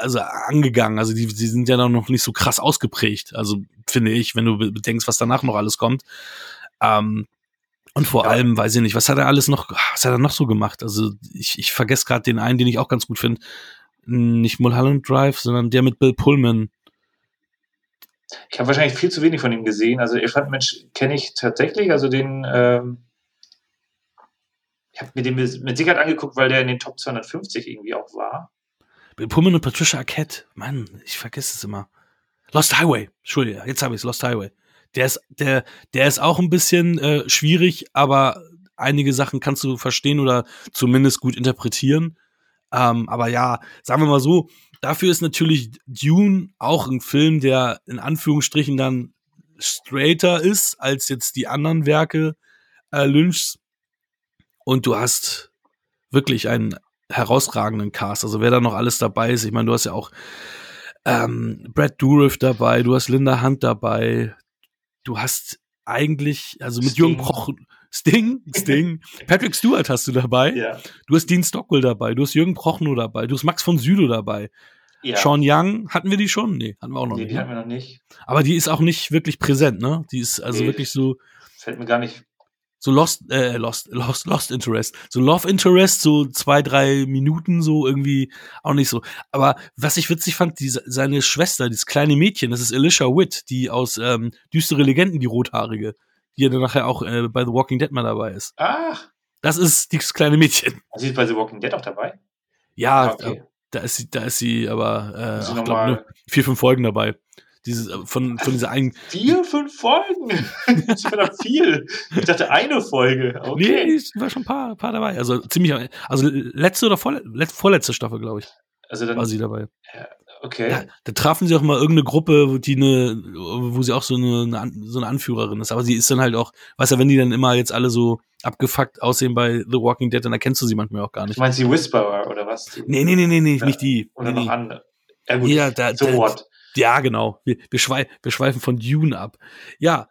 also angegangen. Also die, die sind ja noch nicht so krass ausgeprägt. Also finde ich, wenn du bedenkst, was danach noch alles kommt. Ähm, und vor ja. allem, weiß ich nicht, was hat er alles noch, was hat er noch so gemacht? Also ich, ich vergesse gerade den einen, den ich auch ganz gut finde. Nicht Mulholland Drive, sondern der mit Bill Pullman ich habe wahrscheinlich viel zu wenig von ihm gesehen. Also Elefantenmensch kenne ich tatsächlich, also den ähm, ich habe mir den mit Sicherheit angeguckt, weil der in den Top 250 irgendwie auch war. Pullman und Patricia Arquette, Mann, ich vergesse es immer. Lost Highway, Entschuldige, jetzt habe ich es, Lost Highway. Der ist, der, der ist auch ein bisschen äh, schwierig, aber einige Sachen kannst du verstehen oder zumindest gut interpretieren. Ähm, aber ja, sagen wir mal so, Dafür ist natürlich Dune auch ein Film, der in Anführungsstrichen dann straighter ist als jetzt die anderen Werke äh, Lynchs. Und du hast wirklich einen herausragenden Cast. Also wer da noch alles dabei ist, ich meine, du hast ja auch ähm, Brad Dourif dabei, du hast Linda Hunt dabei, du hast eigentlich, also mit Sting. Jürgen Proch, Sting, Sting, Patrick Stewart hast du dabei, ja. du hast Dean Stockwell dabei, du hast Jürgen Prochnow dabei, du hast Max von Südow dabei. Ja. Sean Young, hatten wir die schon? Nee, hatten wir auch noch nee, nicht. Die ne? hatten wir noch nicht. Aber die ist auch nicht wirklich präsent, ne? Die ist also nee, wirklich so. Fällt mir gar nicht. So Lost, äh, Lost, Lost, Lost Interest. So Love Interest, so zwei, drei Minuten, so irgendwie auch nicht so. Aber was ich witzig fand, die, seine Schwester, dieses kleine Mädchen, das ist Alicia Witt, die aus ähm, Düstere Legenden, die Rothaarige, die ja dann nachher auch äh, bei The Walking Dead mal dabei ist. Ach. Das ist dieses kleine Mädchen. Sie ist bei The Walking Dead auch dabei? Ja, ah, okay. Da ist sie, da ist sie aber äh, ach, glaub, ne, vier, fünf Folgen dabei. Dieses, äh, von, von dieser einen. Vier, fünf Folgen? das ist verdammt viel. Ich dachte eine Folge. Okay. Nee, es war schon ein paar, paar dabei. Also ziemlich, also letzte oder vorletzte, vorletzte Staffel, glaube ich. Also dann, war sie dabei. Ja, okay. Da, da, trafen sie auch mal irgendeine Gruppe, die eine, wo sie auch so eine, so eine Anführerin ist. Aber sie ist dann halt auch, weißt du, wenn die dann immer jetzt alle so abgefuckt aussehen bei The Walking Dead, dann erkennst du sie manchmal auch gar nicht. Ich meine sie Whisperer oder was? Nee, nee, nee, nee, nee nicht die. Oder nee, noch nee. andere. Ja, gut. Ja, da, so da, what? Ja, genau. Wir, wir, schweif, wir schweifen von Dune ab. Ja,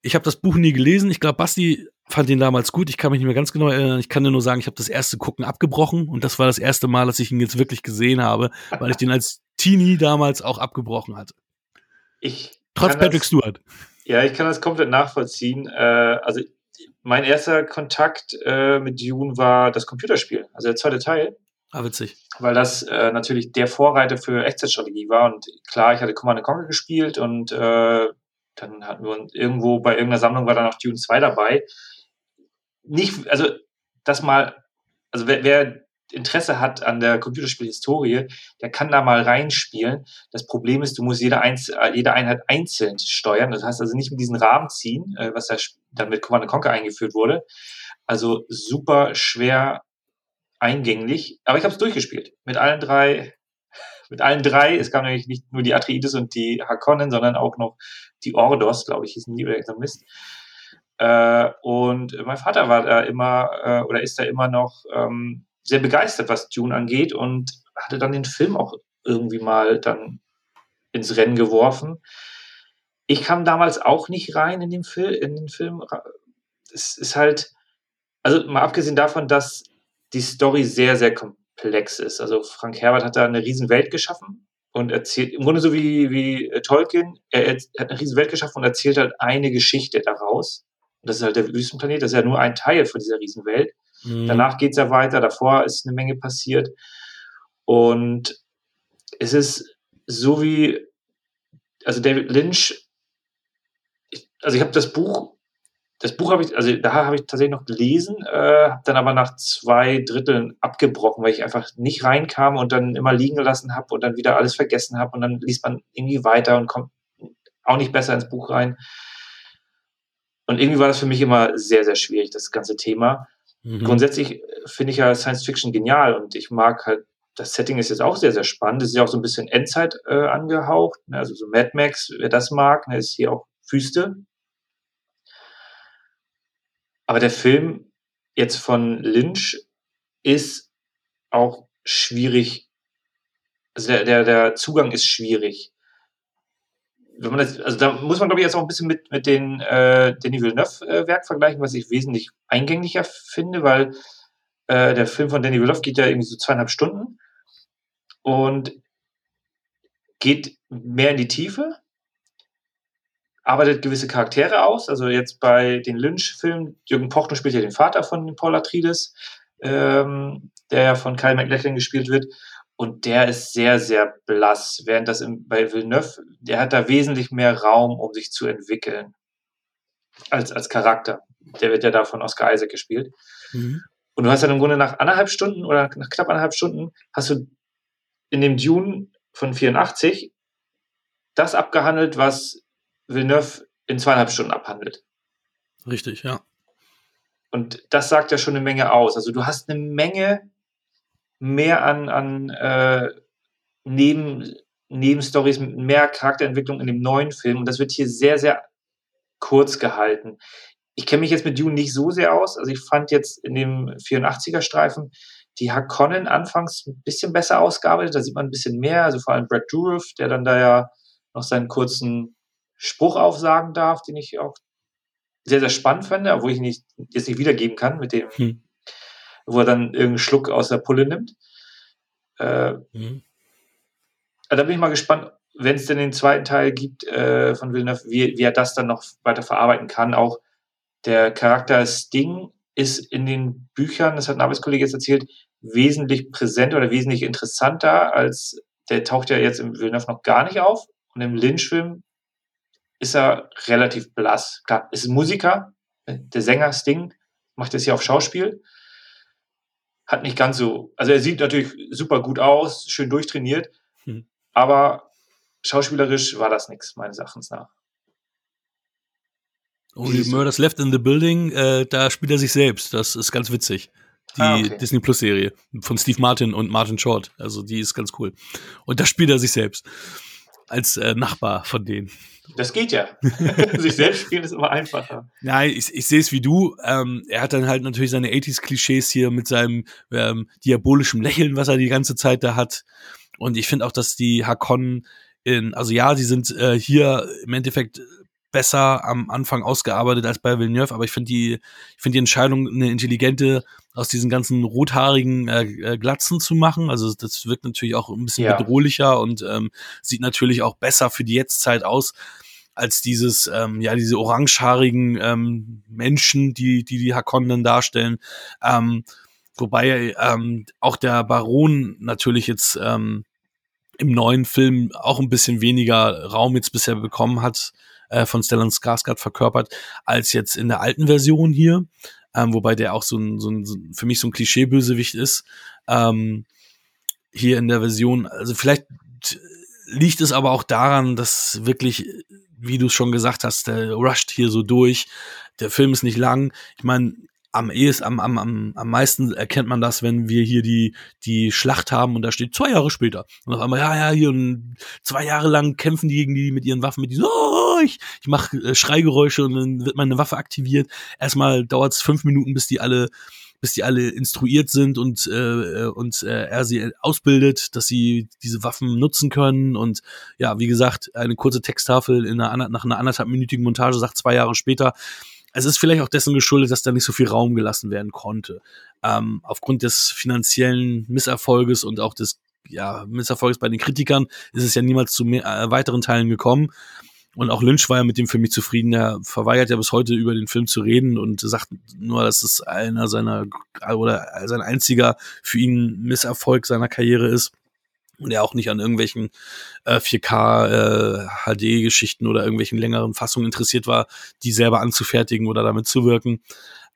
ich habe das Buch nie gelesen. Ich glaube, Basti fand ihn damals gut. Ich kann mich nicht mehr ganz genau erinnern. Ich kann dir nur sagen, ich habe das erste Gucken abgebrochen und das war das erste Mal, dass ich ihn jetzt wirklich gesehen habe, weil ich den als Teenie damals auch abgebrochen hatte. Ich Trotz Patrick das, Stewart. Ja, ich kann das komplett nachvollziehen. Äh, also mein erster Kontakt äh, mit Dune war das Computerspiel, also der zweite Teil. Ah, witzig. Weil das äh, natürlich der Vorreiter für Echtzeitstrategie war. Und klar, ich hatte Command Conquer gespielt und äh, dann hatten wir uns irgendwo bei irgendeiner Sammlung war dann auch Dune 2 dabei. Nicht, also das mal, also wer, wer Interesse hat an der Computerspielhistorie, der kann da mal reinspielen. Das Problem ist, du musst jede, Einz jede Einheit einzeln steuern. Das heißt also nicht mit diesen Rahmen ziehen, äh, was da dann mit Command Conquer eingeführt wurde. Also super schwer eingänglich. Aber ich habe es durchgespielt mit allen drei mit allen drei. Es gab nämlich nicht nur die Atreides und die Hakonnen, sondern auch noch die Ordos, glaube ich, hießen die oder so Mist. Äh, und mein Vater war da immer äh, oder ist da immer noch ähm, sehr begeistert, was Dune angeht und hatte dann den Film auch irgendwie mal dann ins Rennen geworfen. Ich kam damals auch nicht rein in den, Film, in den Film. Es ist halt, also mal abgesehen davon, dass die Story sehr, sehr komplex ist. Also Frank Herbert hat da eine riesen Welt geschaffen und erzählt, im Grunde so wie, wie Tolkien, er, hat eine riesen Welt geschaffen und erzählt halt eine Geschichte daraus. Das ist halt der Wüstenplanet, das ist ja nur ein Teil von dieser Riesenwelt. Mhm. Danach geht es ja weiter, davor ist eine Menge passiert. Und es ist so wie, also David Lynch, ich, also ich habe das Buch, das Buch habe ich, also da habe ich tatsächlich noch gelesen, äh, habe dann aber nach zwei Dritteln abgebrochen, weil ich einfach nicht reinkam und dann immer liegen gelassen habe und dann wieder alles vergessen habe und dann liest man irgendwie weiter und kommt auch nicht besser ins Buch rein. Und irgendwie war das für mich immer sehr, sehr schwierig, das ganze Thema. Mhm. Grundsätzlich finde ich ja Science Fiction genial und ich mag halt, das Setting ist jetzt auch sehr, sehr spannend. Es ist ja auch so ein bisschen Endzeit äh, angehaucht. Ne? Also so Mad Max, wer das mag, ne, ist hier auch Wüste. Aber der Film jetzt von Lynch ist auch schwierig. Also der, der, der Zugang ist schwierig wenn man das, also da muss man, glaube ich, jetzt auch ein bisschen mit, mit den äh, Denis Villeneuve-Werk äh, vergleichen, was ich wesentlich eingänglicher finde, weil äh, der Film von Denis Villeneuve geht ja irgendwie so zweieinhalb Stunden und geht mehr in die Tiefe, arbeitet gewisse Charaktere aus. Also jetzt bei den Lynch-Filmen, Jürgen Pochner spielt ja den Vater von Paul Atreides, ähm, der ja von Kyle MacLachlan gespielt wird. Und der ist sehr, sehr blass, während das im, bei Villeneuve, der hat da wesentlich mehr Raum, um sich zu entwickeln. Als, als Charakter. Der wird ja da von Oscar Isaac gespielt. Mhm. Und du hast dann im Grunde nach anderthalb Stunden oder nach knapp anderthalb Stunden hast du in dem Dune von 84 das abgehandelt, was Villeneuve in zweieinhalb Stunden abhandelt. Richtig, ja. Und das sagt ja schon eine Menge aus. Also du hast eine Menge mehr an, an äh, Neben, Nebenstories, mehr Charakterentwicklung in dem neuen Film. Und das wird hier sehr, sehr kurz gehalten. Ich kenne mich jetzt mit Dune nicht so sehr aus. Also ich fand jetzt in dem 84er-Streifen die Hakonnen anfangs ein bisschen besser ausgearbeitet. Da sieht man ein bisschen mehr. Also vor allem Brad Dourif, der dann da ja noch seinen kurzen Spruch aufsagen darf, den ich auch sehr, sehr spannend finde, obwohl ich ihn jetzt nicht wiedergeben kann mit dem hm wo er dann irgendeinen Schluck aus der Pulle nimmt. Äh, mhm. Da bin ich mal gespannt, wenn es denn den zweiten Teil gibt äh, von Villeneuve, wie, wie er das dann noch weiter verarbeiten kann. Auch der Charakter Sting ist in den Büchern, das hat ein Arbeitskollege jetzt erzählt, wesentlich präsenter oder wesentlich interessanter als der taucht ja jetzt im Villeneuve noch gar nicht auf. Und im Lynch-Film ist er relativ blass. Klar, ist ein Musiker, der Sänger Sting macht das hier auf Schauspiel, hat nicht ganz so, also er sieht natürlich super gut aus, schön durchtrainiert, hm. aber schauspielerisch war das nichts, meines Erachtens nach. Only Murders Left in the Building, äh, da spielt er sich selbst. Das ist ganz witzig. Die ah, okay. Disney Plus Serie von Steve Martin und Martin Short. Also die ist ganz cool. Und da spielt er sich selbst als äh, Nachbar von denen. Das geht ja. Sich selbst spielen ist immer einfacher. Nein, ich, ich sehe es wie du. Ähm, er hat dann halt natürlich seine 80s-Klischees hier mit seinem ähm, diabolischen Lächeln, was er die ganze Zeit da hat. Und ich finde auch, dass die Hakonnen in, also ja, sie sind äh, hier im Endeffekt besser am Anfang ausgearbeitet als bei Villeneuve, aber ich finde die, ich finde die Entscheidung, eine intelligente aus diesen ganzen rothaarigen äh, äh, Glatzen zu machen. Also das wirkt natürlich auch ein bisschen ja. bedrohlicher und ähm, sieht natürlich auch besser für die Jetztzeit aus als dieses, ähm, ja, diese orangehaarigen ähm, Menschen, die die, die Hakonnen darstellen. Ähm, wobei ähm, auch der Baron natürlich jetzt ähm, im neuen Film auch ein bisschen weniger Raum jetzt bisher bekommen hat äh, von Stellan Skarsgård verkörpert, als jetzt in der alten Version hier, ähm, wobei der auch so ein, so ein, für mich so ein Klischeebösewicht ist. Ähm, hier in der Version, also vielleicht liegt es aber auch daran, dass wirklich, wie du schon gesagt hast, der rusht hier so durch. Der Film ist nicht lang. Ich meine, am ehesten, am, am, am, am meisten erkennt man das, wenn wir hier die, die Schlacht haben und da steht zwei Jahre später. Und auf einmal, ja, ja, hier und zwei Jahre lang kämpfen die gegen die mit ihren Waffen, mit diesen, oh, ich, ich mache äh, Schreigeräusche und dann wird meine Waffe aktiviert. Erstmal dauert es fünf Minuten, bis die alle bis die alle instruiert sind und, äh, und äh, er sie ausbildet, dass sie diese Waffen nutzen können. Und ja, wie gesagt, eine kurze Texttafel in einer, nach einer anderthalbminütigen Montage sagt zwei Jahre später, es ist vielleicht auch dessen geschuldet, dass da nicht so viel Raum gelassen werden konnte. Ähm, aufgrund des finanziellen Misserfolges und auch des ja, Misserfolges bei den Kritikern ist es ja niemals zu mehr, äh, weiteren Teilen gekommen. Und auch Lynch war ja mit dem Film nicht zufrieden. Er verweigert ja bis heute über den Film zu reden und sagt nur, dass es einer seiner oder sein einziger für ihn Misserfolg seiner Karriere ist und er auch nicht an irgendwelchen äh, 4K äh, HD-Geschichten oder irgendwelchen längeren Fassungen interessiert war, die selber anzufertigen oder damit zu wirken.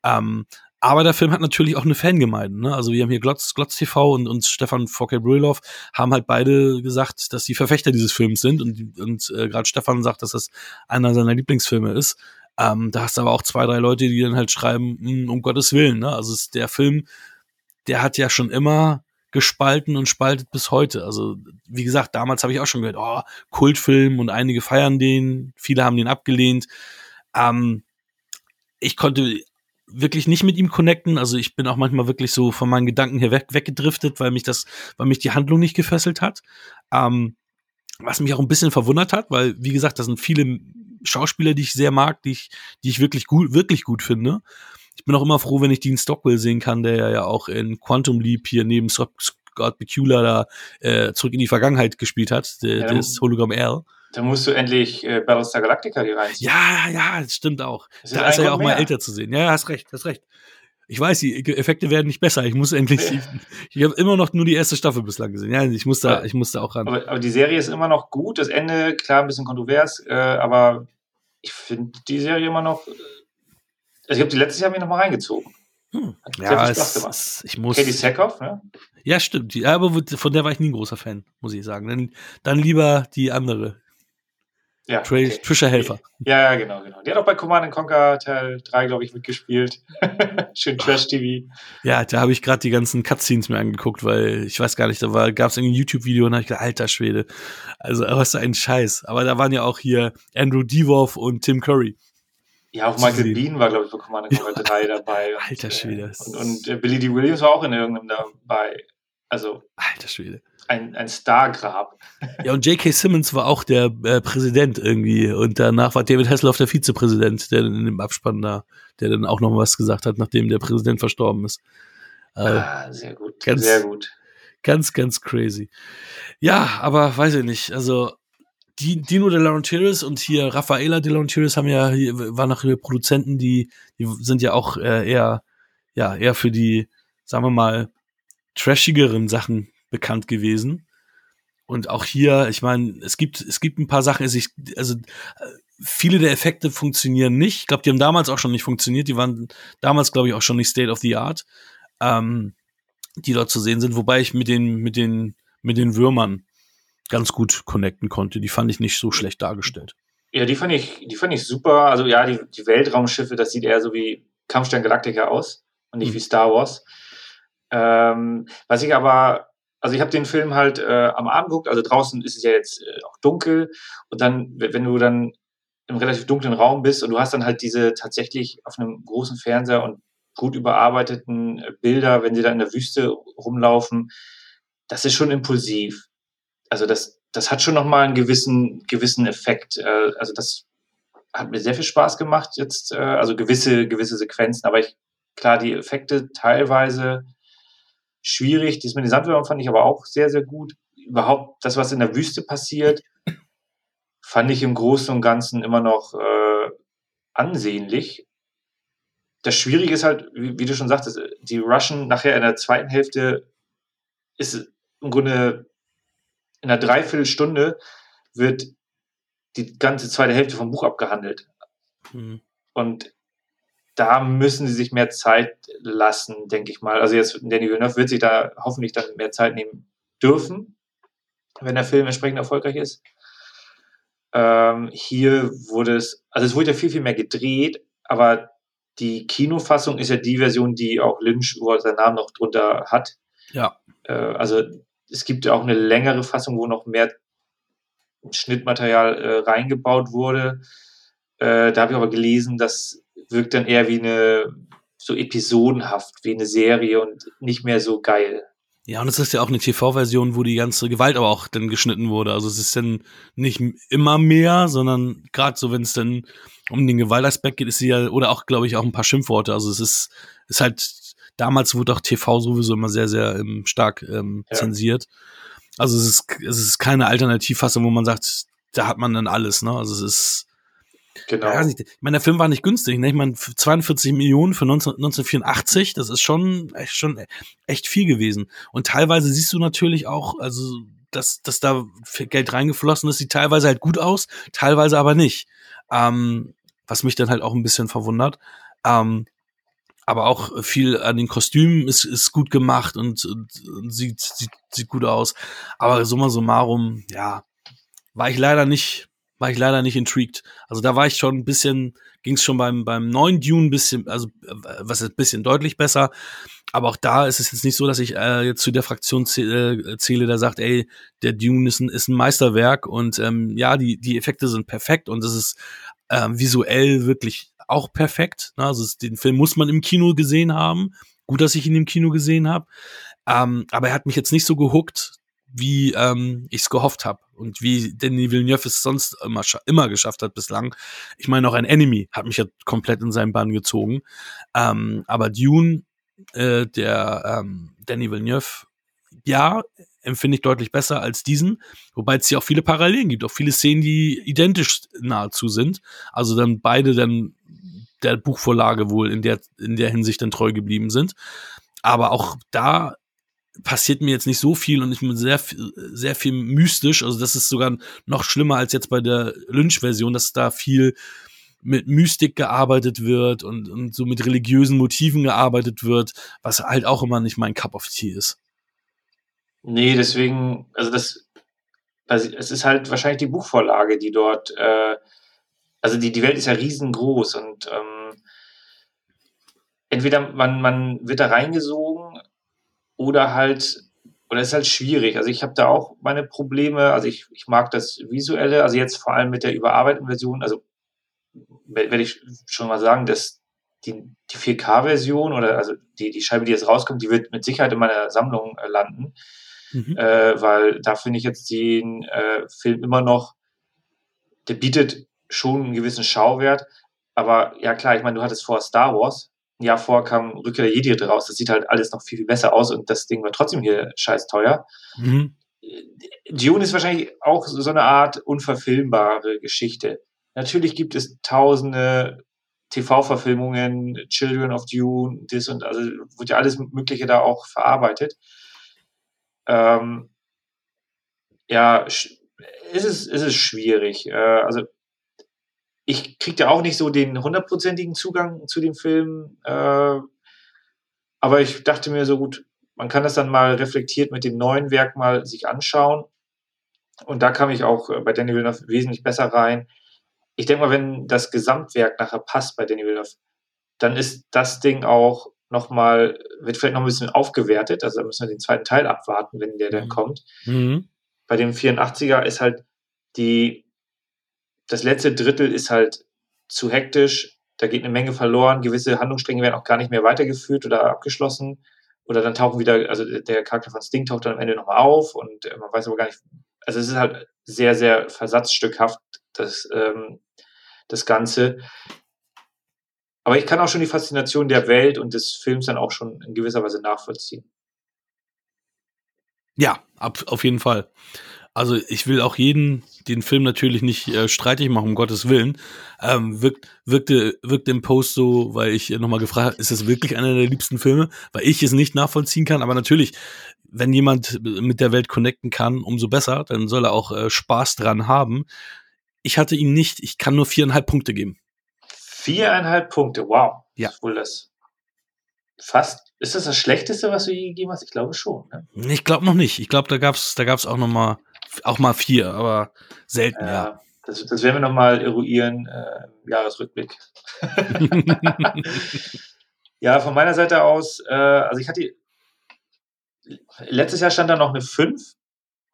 Ähm, aber der Film hat natürlich auch eine Fangemeinde. Ne? Also wir haben hier Glotz, Glotz TV und, und Stefan Fouke Brülow haben halt beide gesagt, dass sie Verfechter dieses Films sind. Und, und äh, gerade Stefan sagt, dass das einer seiner Lieblingsfilme ist. Ähm, da hast du aber auch zwei, drei Leute, die dann halt schreiben, hm, um Gottes Willen. Ne? Also der Film, der hat ja schon immer gespalten und spaltet bis heute. Also, wie gesagt, damals habe ich auch schon gehört, oh, Kultfilm und einige feiern den, viele haben den abgelehnt. Ähm, ich konnte wirklich nicht mit ihm connecten. Also ich bin auch manchmal wirklich so von meinen Gedanken hier weg, weggedriftet, weil mich das, weil mich die Handlung nicht gefesselt hat. Ähm, was mich auch ein bisschen verwundert hat, weil, wie gesagt, da sind viele Schauspieler, die ich sehr mag, die ich, die ich wirklich gut, wirklich gut finde ich bin auch immer froh, wenn ich Dean Stockwell sehen kann, der ja auch in Quantum Leap hier neben Scott Bakula da äh, zurück in die Vergangenheit gespielt hat, der, ja, das Hologramm R. Da musst du endlich äh, Battlestar Galactica hier reinziehen. Ja, ja, das stimmt auch. Das da ist er ja auch mehr. mal älter zu sehen. Ja, hast recht, hast recht. Ich weiß, die Effekte werden nicht besser. Ich muss endlich. ich, ich habe immer noch nur die erste Staffel bislang gesehen. Ja, ich muss da, ich muss da auch ran. Aber, aber, die Serie ist immer noch gut. Das Ende, klar, ein bisschen kontrovers, äh, aber ich finde die Serie immer noch also ich habe die letztes Jahr mir nochmal reingezogen. Hm. Ja, es, ich muss. Katie Sackhoff, ne? Ja, stimmt. Ja, aber von der war ich nie ein großer Fan, muss ich sagen. Dann, dann lieber die andere. Ja, Tr okay. Trisha Helfer. Ja, genau, genau. Die hat auch bei Command Conquer Teil 3, glaube ich, mitgespielt. Schön Trash-TV. Ja, da habe ich gerade die ganzen Cutscenes mir angeguckt, weil ich weiß gar nicht, da gab es ein YouTube-Video und da habe ich gedacht, alter Schwede. Also, was für ein Scheiß. Aber da waren ja auch hier Andrew Devoff und Tim Curry. Ja, auch Michael Bean war, glaube ich, bei Command Conquer 3 dabei. Alter Schwede. Und, und, und Billy D. Williams war auch in irgendeinem dabei. Also. Alter Schwede. Ein, ein Stargrab. Ja, und J.K. Simmons war auch der äh, Präsident irgendwie. Und danach war David Hasselhoff der Vizepräsident, der in dem Abspann da, der dann auch noch was gesagt hat, nachdem der Präsident verstorben ist. Äh, ah, sehr gut. Ganz, sehr gut. Ganz, ganz crazy. Ja, aber weiß ich nicht. Also, Dino De Laurentiis und hier Raffaela De Laurentiis haben ja, waren noch Produzenten, die, die sind ja auch äh, eher, ja, eher für die, sagen wir mal, trashigeren Sachen bekannt gewesen. Und auch hier, ich meine, es gibt, es gibt ein paar Sachen, also, ich, also viele der Effekte funktionieren nicht. Ich glaube, die haben damals auch schon nicht funktioniert. Die waren damals, glaube ich, auch schon nicht State of the Art, ähm, die dort zu sehen sind. Wobei ich mit den, mit den, mit den Würmern ganz gut connecten konnte. Die fand ich nicht so schlecht dargestellt. Ja, die fand ich, die fand ich super. Also ja, die, die Weltraumschiffe, das sieht eher so wie Kampfstern Galactica aus und nicht mhm. wie Star Wars. Ähm, was ich aber, also ich habe den Film halt äh, am Abend geguckt, also draußen ist es ja jetzt äh, auch dunkel und dann, wenn du dann im relativ dunklen Raum bist und du hast dann halt diese tatsächlich auf einem großen Fernseher und gut überarbeiteten äh, Bilder, wenn sie da in der Wüste rumlaufen, das ist schon impulsiv also das, das hat schon nochmal einen gewissen, gewissen Effekt. Äh, also das hat mir sehr viel Spaß gemacht jetzt, äh, also gewisse, gewisse Sequenzen, aber ich, klar, die Effekte teilweise schwierig. Das mit den Sandwürmern fand ich aber auch sehr, sehr gut. Überhaupt das, was in der Wüste passiert, fand ich im Großen und Ganzen immer noch äh, ansehnlich. Das Schwierige ist halt, wie, wie, du schon sagtest, die Russian nachher in der zweiten Hälfte ist im Grunde in einer Dreiviertelstunde wird die ganze zweite Hälfte vom Buch abgehandelt. Mhm. Und da müssen sie sich mehr Zeit lassen, denke ich mal. Also jetzt Danny Villeneuve wird sich da hoffentlich dann mehr Zeit nehmen dürfen, wenn der Film entsprechend erfolgreich ist. Ähm, hier wurde es, also es wurde ja viel, viel mehr gedreht, aber die Kinofassung ist ja die Version, die auch Lynch, wo er seinen Namen noch drunter hat. Ja. Äh, also es gibt ja auch eine längere Fassung, wo noch mehr Schnittmaterial äh, reingebaut wurde. Äh, da habe ich aber gelesen, das wirkt dann eher wie eine so episodenhaft, wie eine Serie und nicht mehr so geil. Ja, und es ist ja auch eine TV-Version, wo die ganze Gewalt aber auch dann geschnitten wurde. Also es ist dann nicht immer mehr, sondern gerade so, wenn es dann um den Gewaltaspekt geht, ist sie ja, oder auch, glaube ich, auch ein paar Schimpfworte. Also es ist, ist halt, damals wurde auch TV sowieso immer sehr, sehr ähm, stark ähm, ja. zensiert. Also es ist, es ist keine Alternativfassung, wo man sagt, da hat man dann alles, ne? Also es ist, Genau. Ja, ich meine, der Film war nicht günstig. Ne? Ich meine, 42 Millionen für 19, 1984, das ist schon echt, schon echt viel gewesen. Und teilweise siehst du natürlich auch, also dass, dass da Geld reingeflossen ist, sieht teilweise halt gut aus, teilweise aber nicht. Ähm, was mich dann halt auch ein bisschen verwundert. Ähm, aber auch viel an den Kostümen ist, ist gut gemacht und, und, und sieht, sieht, sieht gut aus. Aber summa summarum, ja, war ich leider nicht, war ich leider nicht intrigued. Also da war ich schon ein bisschen, ging es schon beim, beim neuen Dune ein bisschen, also was ist ein bisschen deutlich besser. Aber auch da ist es jetzt nicht so, dass ich äh, jetzt zu der Fraktion zähle, äh, zähle, der sagt, ey, der Dune ist ein, ist ein Meisterwerk und ähm, ja, die, die Effekte sind perfekt und es ist ähm, visuell wirklich auch perfekt. Ne? Also den Film muss man im Kino gesehen haben. Gut, dass ich ihn im Kino gesehen habe. Ähm, aber er hat mich jetzt nicht so gehuckt, wie ähm, ich es gehofft habe und wie Danny Villeneuve es sonst immer, immer geschafft hat bislang. Ich meine, auch ein Enemy hat mich ja komplett in seinen Bann gezogen. Ähm, aber Dune, äh, der ähm, Danny Villeneuve, ja, empfinde ich deutlich besser als diesen, wobei es hier auch viele Parallelen gibt, auch viele Szenen, die identisch nahezu sind. Also dann beide dann der Buchvorlage wohl in der, in der Hinsicht dann treu geblieben sind. Aber auch da passiert mir jetzt nicht so viel und ich bin sehr, sehr viel mystisch. Also das ist sogar noch schlimmer als jetzt bei der Lynch-Version, dass da viel mit Mystik gearbeitet wird und, und so mit religiösen Motiven gearbeitet wird, was halt auch immer nicht mein Cup of Tea ist. Nee, deswegen, also das, also es ist halt wahrscheinlich die Buchvorlage, die dort, äh, also die, die Welt ist ja riesengroß und ähm, entweder man, man wird da reingesogen oder halt, oder es ist halt schwierig. Also ich habe da auch meine Probleme. Also ich, ich mag das Visuelle, also jetzt vor allem mit der überarbeiteten Version, also werde ich schon mal sagen, dass die, die 4K-Version oder also die, die Scheibe, die jetzt rauskommt, die wird mit Sicherheit in meiner Sammlung äh, landen. Mhm. Äh, weil da finde ich jetzt den äh, Film immer noch, der bietet schon einen gewissen Schauwert. Aber ja klar, ich meine, du hattest vor Star Wars, ein Jahr vor kam Rückkehr der Jedi raus, das sieht halt alles noch viel, viel besser aus und das Ding war trotzdem hier scheiß teuer. Mhm. Dune ist wahrscheinlich auch so eine Art unverfilmbare Geschichte. Natürlich gibt es tausende TV-Verfilmungen, Children of Dune, das und also wird ja alles Mögliche da auch verarbeitet. Ähm, ja, ist es, ist es schwierig. Äh, also ich kriege ja auch nicht so den hundertprozentigen Zugang zu dem Film. Äh, aber ich dachte mir so gut, man kann das dann mal reflektiert mit dem neuen Werk mal sich anschauen. Und da kam ich auch äh, bei Danny Villeneuve wesentlich besser rein. Ich denke mal, wenn das Gesamtwerk nachher passt bei Danny Villeneuve, dann ist das Ding auch nochmal, wird vielleicht noch ein bisschen aufgewertet. Also da müssen wir den zweiten Teil abwarten, wenn der dann mhm. kommt. Mhm. Bei dem 84er ist halt die, das letzte Drittel ist halt zu hektisch. Da geht eine Menge verloren. Gewisse Handlungsstränge werden auch gar nicht mehr weitergeführt oder abgeschlossen. Oder dann tauchen wieder, also der Charakter von Sting taucht dann am Ende nochmal auf und äh, man weiß aber gar nicht, also es ist halt sehr, sehr versatzstückhaft, das, ähm, das Ganze. Aber ich kann auch schon die Faszination der Welt und des Films dann auch schon in gewisser Weise nachvollziehen. Ja, ab, auf jeden Fall. Also ich will auch jeden den Film natürlich nicht äh, streitig machen, um Gottes Willen. Ähm, wirkt, wirkte, wirkte im Post so, weil ich nochmal gefragt habe, ist das wirklich einer der liebsten Filme? Weil ich es nicht nachvollziehen kann. Aber natürlich, wenn jemand mit der Welt connecten kann, umso besser. Dann soll er auch äh, Spaß dran haben. Ich hatte ihn nicht. Ich kann nur viereinhalb Punkte geben. Viereinhalb Punkte, wow. Ja. Ist wohl das fast. Ist das das Schlechteste, was du je gegeben hast? Ich glaube schon. Ne? Ich glaube noch nicht. Ich glaube, da gab's, da gab's auch noch mal, auch mal vier, aber selten, ja. ja. Das, das werden wir nochmal eruieren äh, im Jahresrückblick. ja, von meiner Seite aus, äh, also ich hatte letztes Jahr stand da noch eine 5.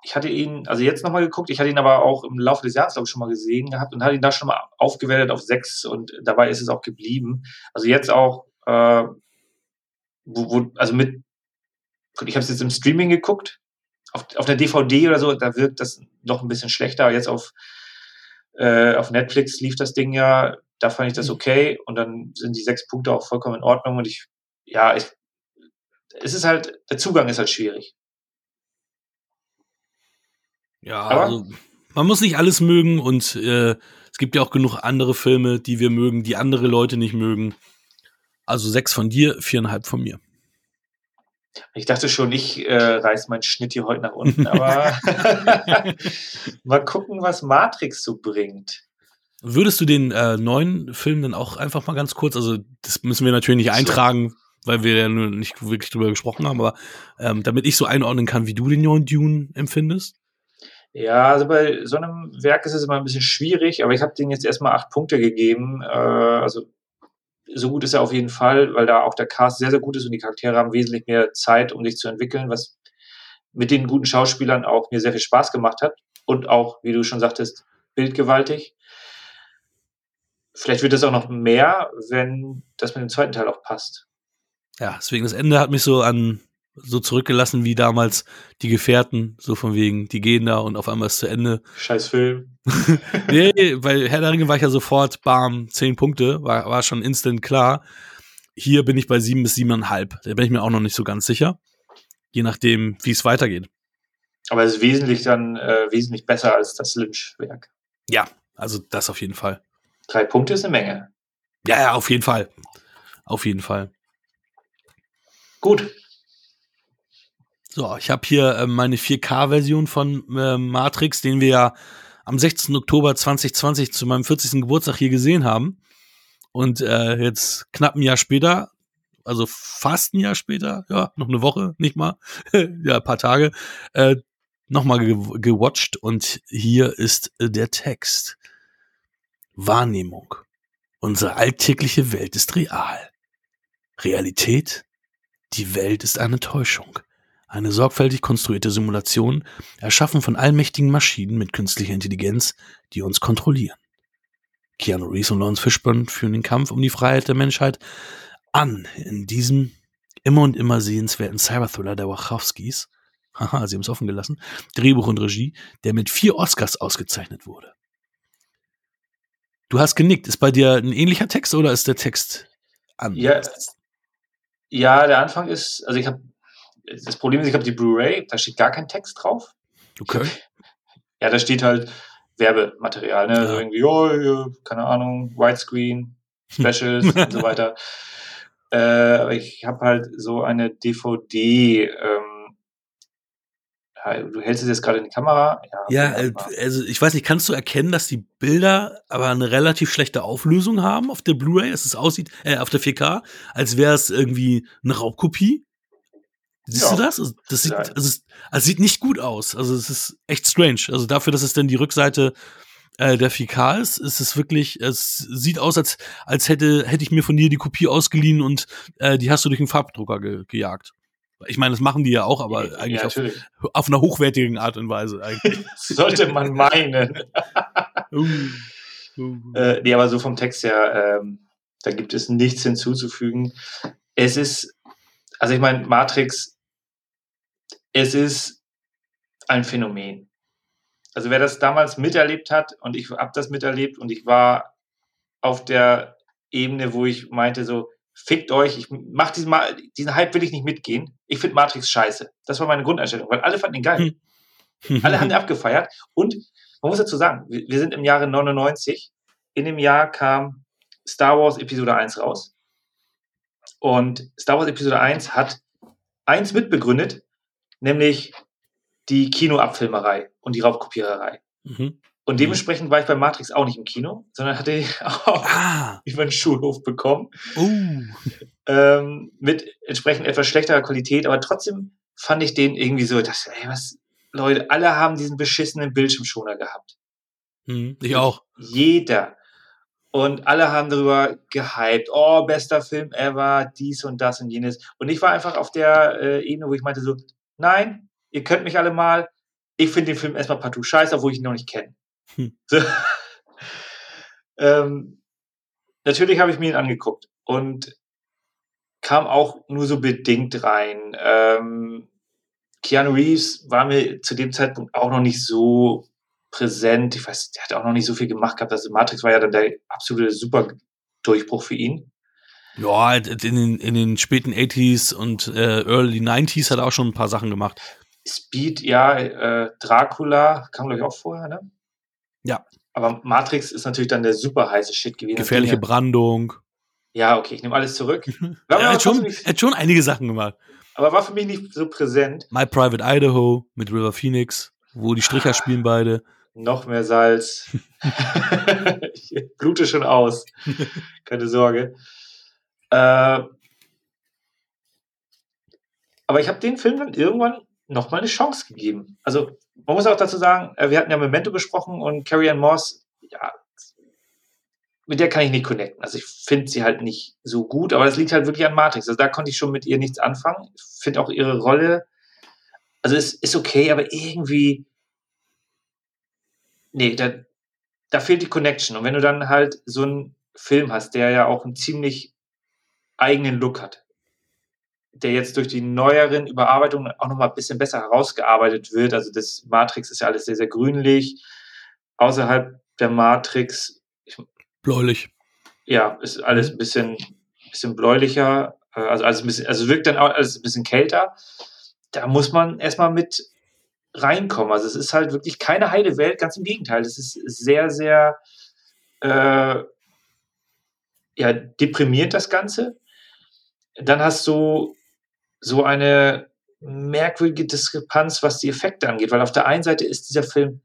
Ich hatte ihn, also jetzt nochmal geguckt, ich hatte ihn aber auch im Laufe des Jahres, glaube ich, schon mal gesehen gehabt und hatte ihn da schon mal aufgewertet auf 6 und dabei ist es auch geblieben. Also jetzt auch, äh, wo, wo, also mit, ich habe es jetzt im Streaming geguckt, auf, auf der DVD oder so, da wirkt das noch ein bisschen schlechter. Jetzt auf, äh, auf Netflix lief das Ding ja, da fand ich das mhm. okay und dann sind die sechs Punkte auch vollkommen in Ordnung und ich, ja, ich, es ist halt, der Zugang ist halt schwierig. Ja, Aber, also man muss nicht alles mögen und äh, es gibt ja auch genug andere Filme, die wir mögen, die andere Leute nicht mögen. Also sechs von dir, viereinhalb von mir. Ich dachte schon, ich äh, reiß meinen Schnitt hier heute nach unten, aber mal gucken, was Matrix so bringt. Würdest du den äh, neuen Film dann auch einfach mal ganz kurz, also das müssen wir natürlich nicht eintragen, weil wir ja nur nicht wirklich drüber gesprochen haben, aber ähm, damit ich so einordnen kann, wie du den neuen Dune empfindest? Ja, also bei so einem Werk ist es immer ein bisschen schwierig, aber ich habe denen jetzt erstmal acht Punkte gegeben. Äh, also so gut ist er auf jeden Fall, weil da auch der Cast sehr, sehr gut ist und die Charaktere haben wesentlich mehr Zeit, um sich zu entwickeln, was mit den guten Schauspielern auch mir sehr viel Spaß gemacht hat. Und auch, wie du schon sagtest, bildgewaltig. Vielleicht wird es auch noch mehr, wenn das mit dem zweiten Teil auch passt. Ja, deswegen das Ende hat mich so an so zurückgelassen wie damals die Gefährten, so von wegen, die gehen da und auf einmal ist es zu Ende. Scheiß Film. nee, bei Herr der Ringe war ich ja sofort, bam, zehn Punkte, war, war schon instant klar. Hier bin ich bei sieben bis siebeneinhalb. Da bin ich mir auch noch nicht so ganz sicher. Je nachdem, wie es weitergeht. Aber es ist wesentlich dann äh, wesentlich besser als das Lynch-Werk. Ja, also das auf jeden Fall. Drei Punkte ist eine Menge. Ja, ja, auf jeden Fall. Auf jeden Fall. Gut, so, ich habe hier äh, meine 4K-Version von äh, Matrix, den wir ja am 16. Oktober 2020 zu meinem 40. Geburtstag hier gesehen haben. Und äh, jetzt knapp ein Jahr später, also fast ein Jahr später, ja, noch eine Woche, nicht mal, ja, ein paar Tage, äh, nochmal ge gewatcht. Und hier ist äh, der Text. Wahrnehmung. Unsere alltägliche Welt ist real. Realität? Die Welt ist eine Täuschung. Eine sorgfältig konstruierte Simulation, erschaffen von allmächtigen Maschinen mit künstlicher Intelligenz, die uns kontrollieren. Keanu Reeves und Lawrence Fishburne führen den Kampf um die Freiheit der Menschheit an in diesem immer und immer sehenswerten Cyberthriller der Wachowskis. Haha, sie haben es offen gelassen. Drehbuch und Regie, der mit vier Oscars ausgezeichnet wurde. Du hast genickt. Ist bei dir ein ähnlicher Text oder ist der Text anders? Ja, ja der Anfang ist, also ich habe das Problem ist, ich habe die Blu-ray, da steht gar kein Text drauf. Okay. Ja, da steht halt Werbematerial, ne? Ja. Also irgendwie, oh, ja, keine Ahnung, Widescreen, Specials und so weiter. Äh, aber ich habe halt so eine DVD, ähm, du hältst es jetzt gerade in die Kamera. Ja, ja äh, also ich weiß nicht, kannst du erkennen, dass die Bilder aber eine relativ schlechte Auflösung haben auf der Blu-ray, dass es aussieht, äh, auf der 4K, als wäre es irgendwie eine Raubkopie? Siehst ja. du das? Also, das sieht, also, es, also sieht nicht gut aus. Also es ist echt strange. Also dafür, dass es denn die Rückseite äh, der 4K ist, ist es wirklich, es sieht aus, als, als hätte, hätte ich mir von dir die Kopie ausgeliehen und äh, die hast du durch den Farbdrucker ge gejagt. Ich meine, das machen die ja auch, aber eigentlich ja, auf, auf, einer hochwertigen Art und Weise eigentlich. Sollte man meinen. uh, uh. Äh, nee, aber so vom Text her, ähm, da gibt es nichts hinzuzufügen. Es ist, also ich meine, Matrix es ist ein Phänomen. Also wer das damals miterlebt hat und ich habe das miterlebt und ich war auf der Ebene, wo ich meinte so, fickt euch, ich mach diesen, diesen Hype will ich nicht mitgehen. Ich finde Matrix scheiße. Das war meine Grundeinstellung, weil alle fanden ihn geil. Hm. alle haben ihn abgefeiert und man muss dazu sagen, wir sind im Jahre 99. In dem Jahr kam Star Wars Episode 1 raus. Und Star Wars Episode 1 hat eins mitbegründet, nämlich die Kinoabfilmerei und die Raubkopiererei. Mhm. Und mhm. dementsprechend war ich bei Matrix auch nicht im Kino, sondern hatte auch ah. über den Schulhof bekommen. Uh. Ähm, mit entsprechend etwas schlechterer Qualität, aber trotzdem fand ich den irgendwie so, dass, ey, was, Leute, alle haben diesen beschissenen Bildschirmschoner gehabt. Hm, ich auch. Jeder. Und alle haben darüber gehypt. Oh, bester Film ever, dies und das und jenes. Und ich war einfach auf der äh, Ebene, wo ich meinte so, nein, ihr könnt mich alle mal. Ich finde den Film erstmal partout scheiße, obwohl ich ihn noch nicht kenne. Hm. So. ähm, natürlich habe ich mir ihn angeguckt und kam auch nur so bedingt rein. Ähm, Keanu Reeves war mir zu dem Zeitpunkt auch noch nicht so präsent. Ich weiß, der hat auch noch nicht so viel gemacht gehabt. Also Matrix war ja dann der absolute super Durchbruch für ihn. Ja, in den, in den späten 80s und äh, Early 90s hat er auch schon ein paar Sachen gemacht. Speed, ja, äh, Dracula kam, glaube ich, auch vorher, ne? Ja. Aber Matrix ist natürlich dann der super heiße Shit gewesen. Gefährliche Brandung. Ja, okay, ich nehme alles zurück. er, hat schon, er hat schon einige Sachen gemacht. Aber war für mich nicht so präsent. My Private Idaho mit River Phoenix, wo die Stricher ah, spielen beide. Noch mehr Salz. ich blute schon aus. Keine Sorge. Äh, aber ich habe den Film dann irgendwann nochmal eine Chance gegeben. Also man muss auch dazu sagen, äh, wir hatten ja Memento besprochen und Carrie Ann Moss, ja, mit der kann ich nicht connecten. Also ich finde sie halt nicht so gut, aber das liegt halt wirklich an Matrix. Also da konnte ich schon mit ihr nichts anfangen. Ich finde auch ihre Rolle, also es ist okay, aber irgendwie, nee, da, da fehlt die Connection. Und wenn du dann halt so einen Film hast, der ja auch einen ziemlich eigenen Look hat, der jetzt durch die neueren Überarbeitungen auch nochmal ein bisschen besser herausgearbeitet wird. Also das Matrix ist ja alles sehr, sehr grünlich. Außerhalb der Matrix. Ich, bläulich. Ja, ist alles ein bisschen, bisschen bläulicher. Äh, also, also, ein bisschen, also wirkt dann auch alles ein bisschen kälter. Da muss man erstmal mit reinkommen. Also es ist halt wirklich keine heile Welt, ganz im Gegenteil. Es ist sehr, sehr äh, ja, deprimiert, das Ganze. Dann hast du so eine merkwürdige Diskrepanz, was die Effekte angeht, weil auf der einen Seite ist dieser Film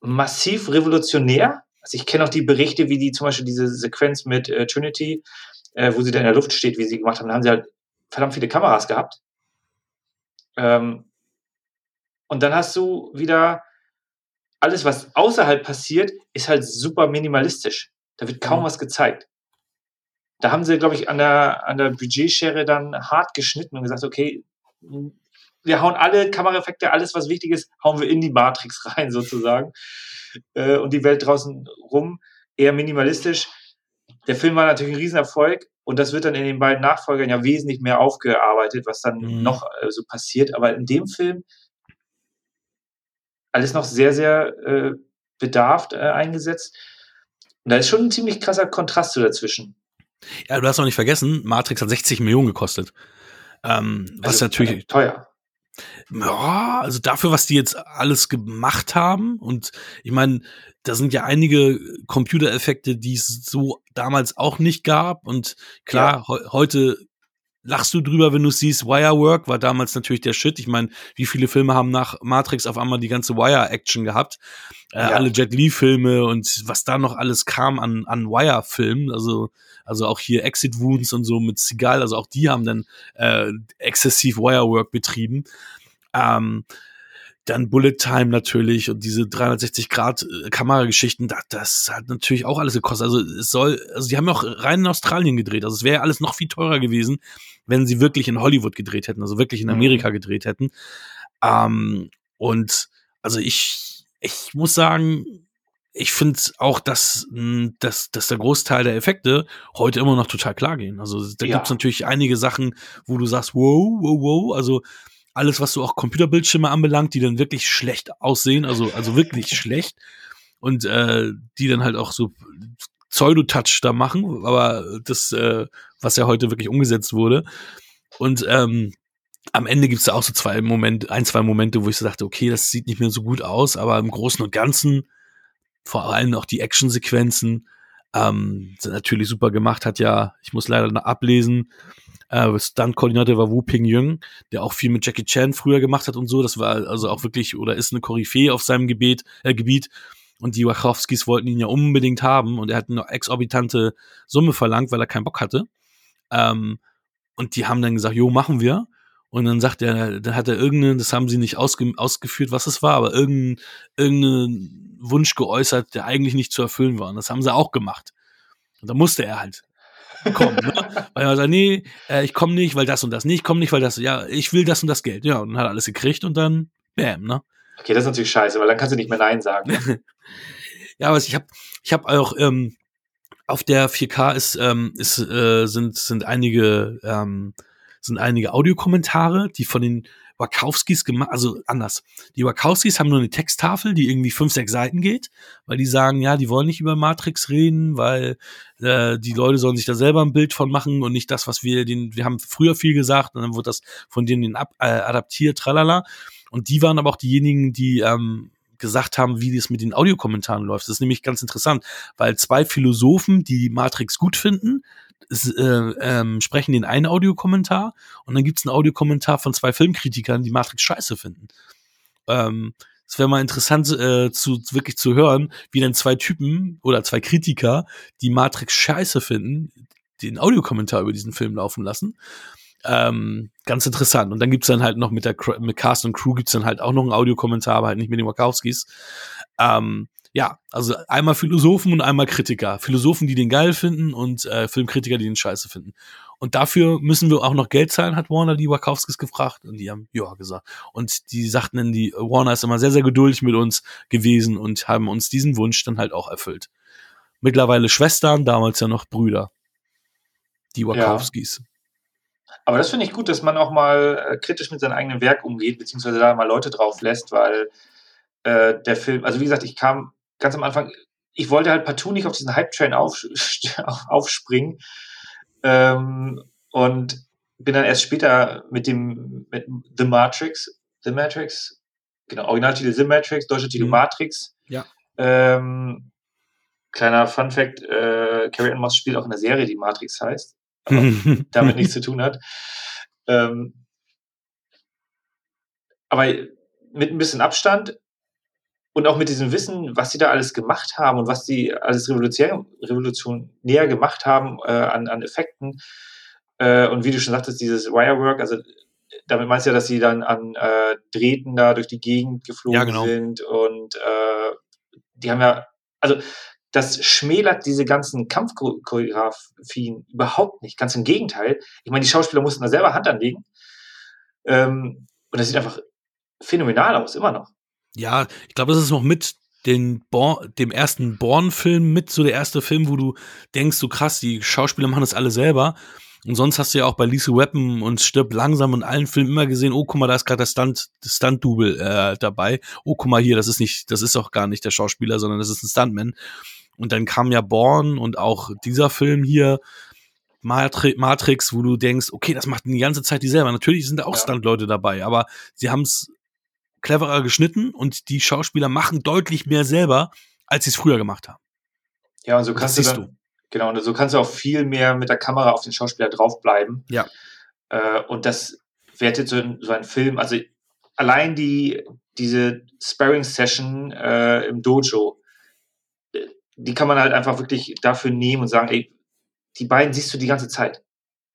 massiv revolutionär. Also ich kenne auch die Berichte, wie die zum Beispiel diese Sequenz mit äh, Trinity, äh, wo sie da in der Luft steht, wie sie gemacht haben, da haben sie halt verdammt viele Kameras gehabt. Ähm, und dann hast du wieder alles, was außerhalb passiert, ist halt super minimalistisch. Da wird kaum mhm. was gezeigt da haben sie, glaube ich, an der, an der Budgetschere dann hart geschnitten und gesagt, okay, wir hauen alle Kameraeffekte, alles, was wichtig ist, hauen wir in die Matrix rein, sozusagen. Äh, und die Welt draußen rum eher minimalistisch. Der Film war natürlich ein Riesenerfolg und das wird dann in den beiden Nachfolgern ja wesentlich mehr aufgearbeitet, was dann mhm. noch äh, so passiert. Aber in dem Film alles noch sehr, sehr äh, bedarft äh, eingesetzt. Und da ist schon ein ziemlich krasser Kontrast so dazwischen. Ja, du hast noch nicht vergessen, Matrix hat 60 Millionen gekostet. Ähm, was also, natürlich teuer. Ja, also dafür, was die jetzt alles gemacht haben und ich meine, da sind ja einige Computereffekte, die es so damals auch nicht gab und klar, ja. he heute lachst du drüber, wenn du siehst, Wirework war damals natürlich der Shit. Ich meine, wie viele Filme haben nach Matrix auf einmal die ganze Wire-Action gehabt? Äh, ja. Alle Jet Li-Filme und was da noch alles kam an, an Wire-Filmen. Also, also auch hier Exit Wounds und so mit Seagal. Also auch die haben dann äh, exzessiv Wirework betrieben. Ähm, dann Bullet Time natürlich und diese 360 Grad Kamerageschichten, das, das hat natürlich auch alles gekostet. Also es soll, also die haben ja auch rein in Australien gedreht. Also es wäre alles noch viel teurer gewesen, wenn sie wirklich in Hollywood gedreht hätten, also wirklich in mhm. Amerika gedreht hätten. Ähm, und also ich, ich muss sagen, ich finde auch, dass, dass, dass der Großteil der Effekte heute immer noch total klar gehen. Also da ja. gibt's natürlich einige Sachen, wo du sagst, wow, wow, wow. Also alles, was so auch Computerbildschirme anbelangt, die dann wirklich schlecht aussehen, also, also wirklich schlecht. Und äh, die dann halt auch so Pseudo-Touch da machen, aber das, äh, was ja heute wirklich umgesetzt wurde. Und ähm, am Ende gibt's da auch so zwei Momente, ein, zwei Momente, wo ich so dachte, okay, das sieht nicht mehr so gut aus, aber im Großen und Ganzen, vor allem auch die Actionsequenzen, ähm, sind natürlich super gemacht, hat ja, ich muss leider noch ablesen, äh, Stunt-Koordinator war Wu Ping Yun, der auch viel mit Jackie Chan früher gemacht hat und so. Das war also auch wirklich oder ist eine Koryphäe auf seinem Gebiet, äh, Gebiet. Und die Wachowskis wollten ihn ja unbedingt haben und er hat eine exorbitante Summe verlangt, weil er keinen Bock hatte. Ähm, und die haben dann gesagt, jo, machen wir. Und dann sagt er, dann hat er irgendeine, das haben sie nicht ausge, ausgeführt, was es war, aber irgendeine, irgendeine Wunsch geäußert, der eigentlich nicht zu erfüllen war. Und das haben sie auch gemacht. Und da musste er halt kommen. Ne? Weil er sagt, nee, äh, ich komme nicht, weil das und das nicht, ich komme nicht, weil das, ja, ich will das und das Geld. Ja, und dann hat er alles gekriegt und dann, bam, ne? Okay, das ist natürlich scheiße, weil dann kannst du nicht mehr Nein sagen. ja, aber ich habe ich hab auch, ähm, auf der 4K ist, ähm, ist, äh, sind, sind einige, ähm, sind einige Audiokommentare, die von den Wachowskis gemacht, also anders. Die Wachowskis haben nur eine Texttafel, die irgendwie fünf, sechs Seiten geht, weil die sagen, ja, die wollen nicht über Matrix reden, weil äh, die Leute sollen sich da selber ein Bild von machen und nicht das, was wir den, wir haben früher viel gesagt und dann wird das von denen ab, äh, adaptiert, tralala. Und die waren aber auch diejenigen, die ähm, gesagt haben, wie das mit den Audiokommentaren läuft. Das ist nämlich ganz interessant, weil zwei Philosophen, die Matrix gut finden, äh, ähm, sprechen den einen Audiokommentar und dann gibt's einen Audiokommentar von zwei Filmkritikern, die Matrix scheiße finden. Ähm, es wäre mal interessant äh, zu wirklich zu hören, wie denn zwei Typen oder zwei Kritiker, die Matrix scheiße finden, den Audiokommentar über diesen Film laufen lassen. Ähm, ganz interessant. Und dann gibt's dann halt noch mit der mit Cast und Crew gibt's dann halt auch noch einen Audiokommentar, aber halt nicht mit den Wachowskis. Ähm, ja, also einmal Philosophen und einmal Kritiker. Philosophen, die den geil finden und äh, Filmkritiker, die den scheiße finden. Und dafür müssen wir auch noch Geld zahlen, hat Warner die Wachowskis gefragt. Und die haben ja gesagt. Und die sagten dann, die Warner ist immer sehr, sehr geduldig mit uns gewesen und haben uns diesen Wunsch dann halt auch erfüllt. Mittlerweile Schwestern, damals ja noch Brüder. Die Wachowskis. Ja. Aber das finde ich gut, dass man auch mal äh, kritisch mit seinem eigenen Werk umgeht, beziehungsweise da mal Leute drauf lässt, weil äh, der Film, also wie gesagt, ich kam ganz am Anfang, ich wollte halt partout nicht auf diesen Hype-Train auf, aufspringen ähm, und bin dann erst später mit dem mit The Matrix, The Matrix, genau, Originaltitel The Matrix, deutscher Titel mhm. Matrix. Ja. Ähm, kleiner Fun Fact, äh, Carrie Ann Moss spielt auch in der Serie, die Matrix heißt, aber damit nichts zu tun hat. Ähm, aber mit ein bisschen Abstand und auch mit diesem Wissen, was sie da alles gemacht haben und was sie alles revolutionär, revolutionär gemacht haben äh, an, an Effekten. Äh, und wie du schon sagtest, dieses Wirework, also damit meinst du ja, dass sie dann an äh, Drähten da durch die Gegend geflogen ja, genau. sind und äh, die haben ja, also das schmälert diese ganzen Kampfchoreografien überhaupt nicht. Ganz im Gegenteil. Ich meine, die Schauspieler mussten da selber Hand anlegen. Ähm, und das sieht einfach phänomenal aus, immer noch. Ja, ich glaube, das ist noch mit den Born, dem ersten Born-Film mit so der erste Film, wo du denkst, so krass, die Schauspieler machen das alle selber. Und sonst hast du ja auch bei Lisa Weapon und Stirb langsam und allen Filmen immer gesehen, oh, guck mal, da ist gerade der Stunt, das Stunt-Double äh, dabei. Oh, guck mal hier, das ist nicht, das ist auch gar nicht der Schauspieler, sondern das ist ein Stuntman. Und dann kam ja Born und auch dieser Film hier, Matri Matrix, wo du denkst, okay, das macht die ganze Zeit die selber. Natürlich sind da auch ja. Stunt-Leute dabei, aber sie haben es cleverer geschnitten und die Schauspieler machen deutlich mehr selber, als sie es früher gemacht haben. Ja, und so kannst das du, dann, du. Genau, und so kannst du auch viel mehr mit der Kamera auf den Schauspieler draufbleiben. Ja. Äh, und das wertet so ein, so ein Film, also allein die, diese Sparring-Session äh, im Dojo, äh, die kann man halt einfach wirklich dafür nehmen und sagen, ey, die beiden siehst du die ganze Zeit,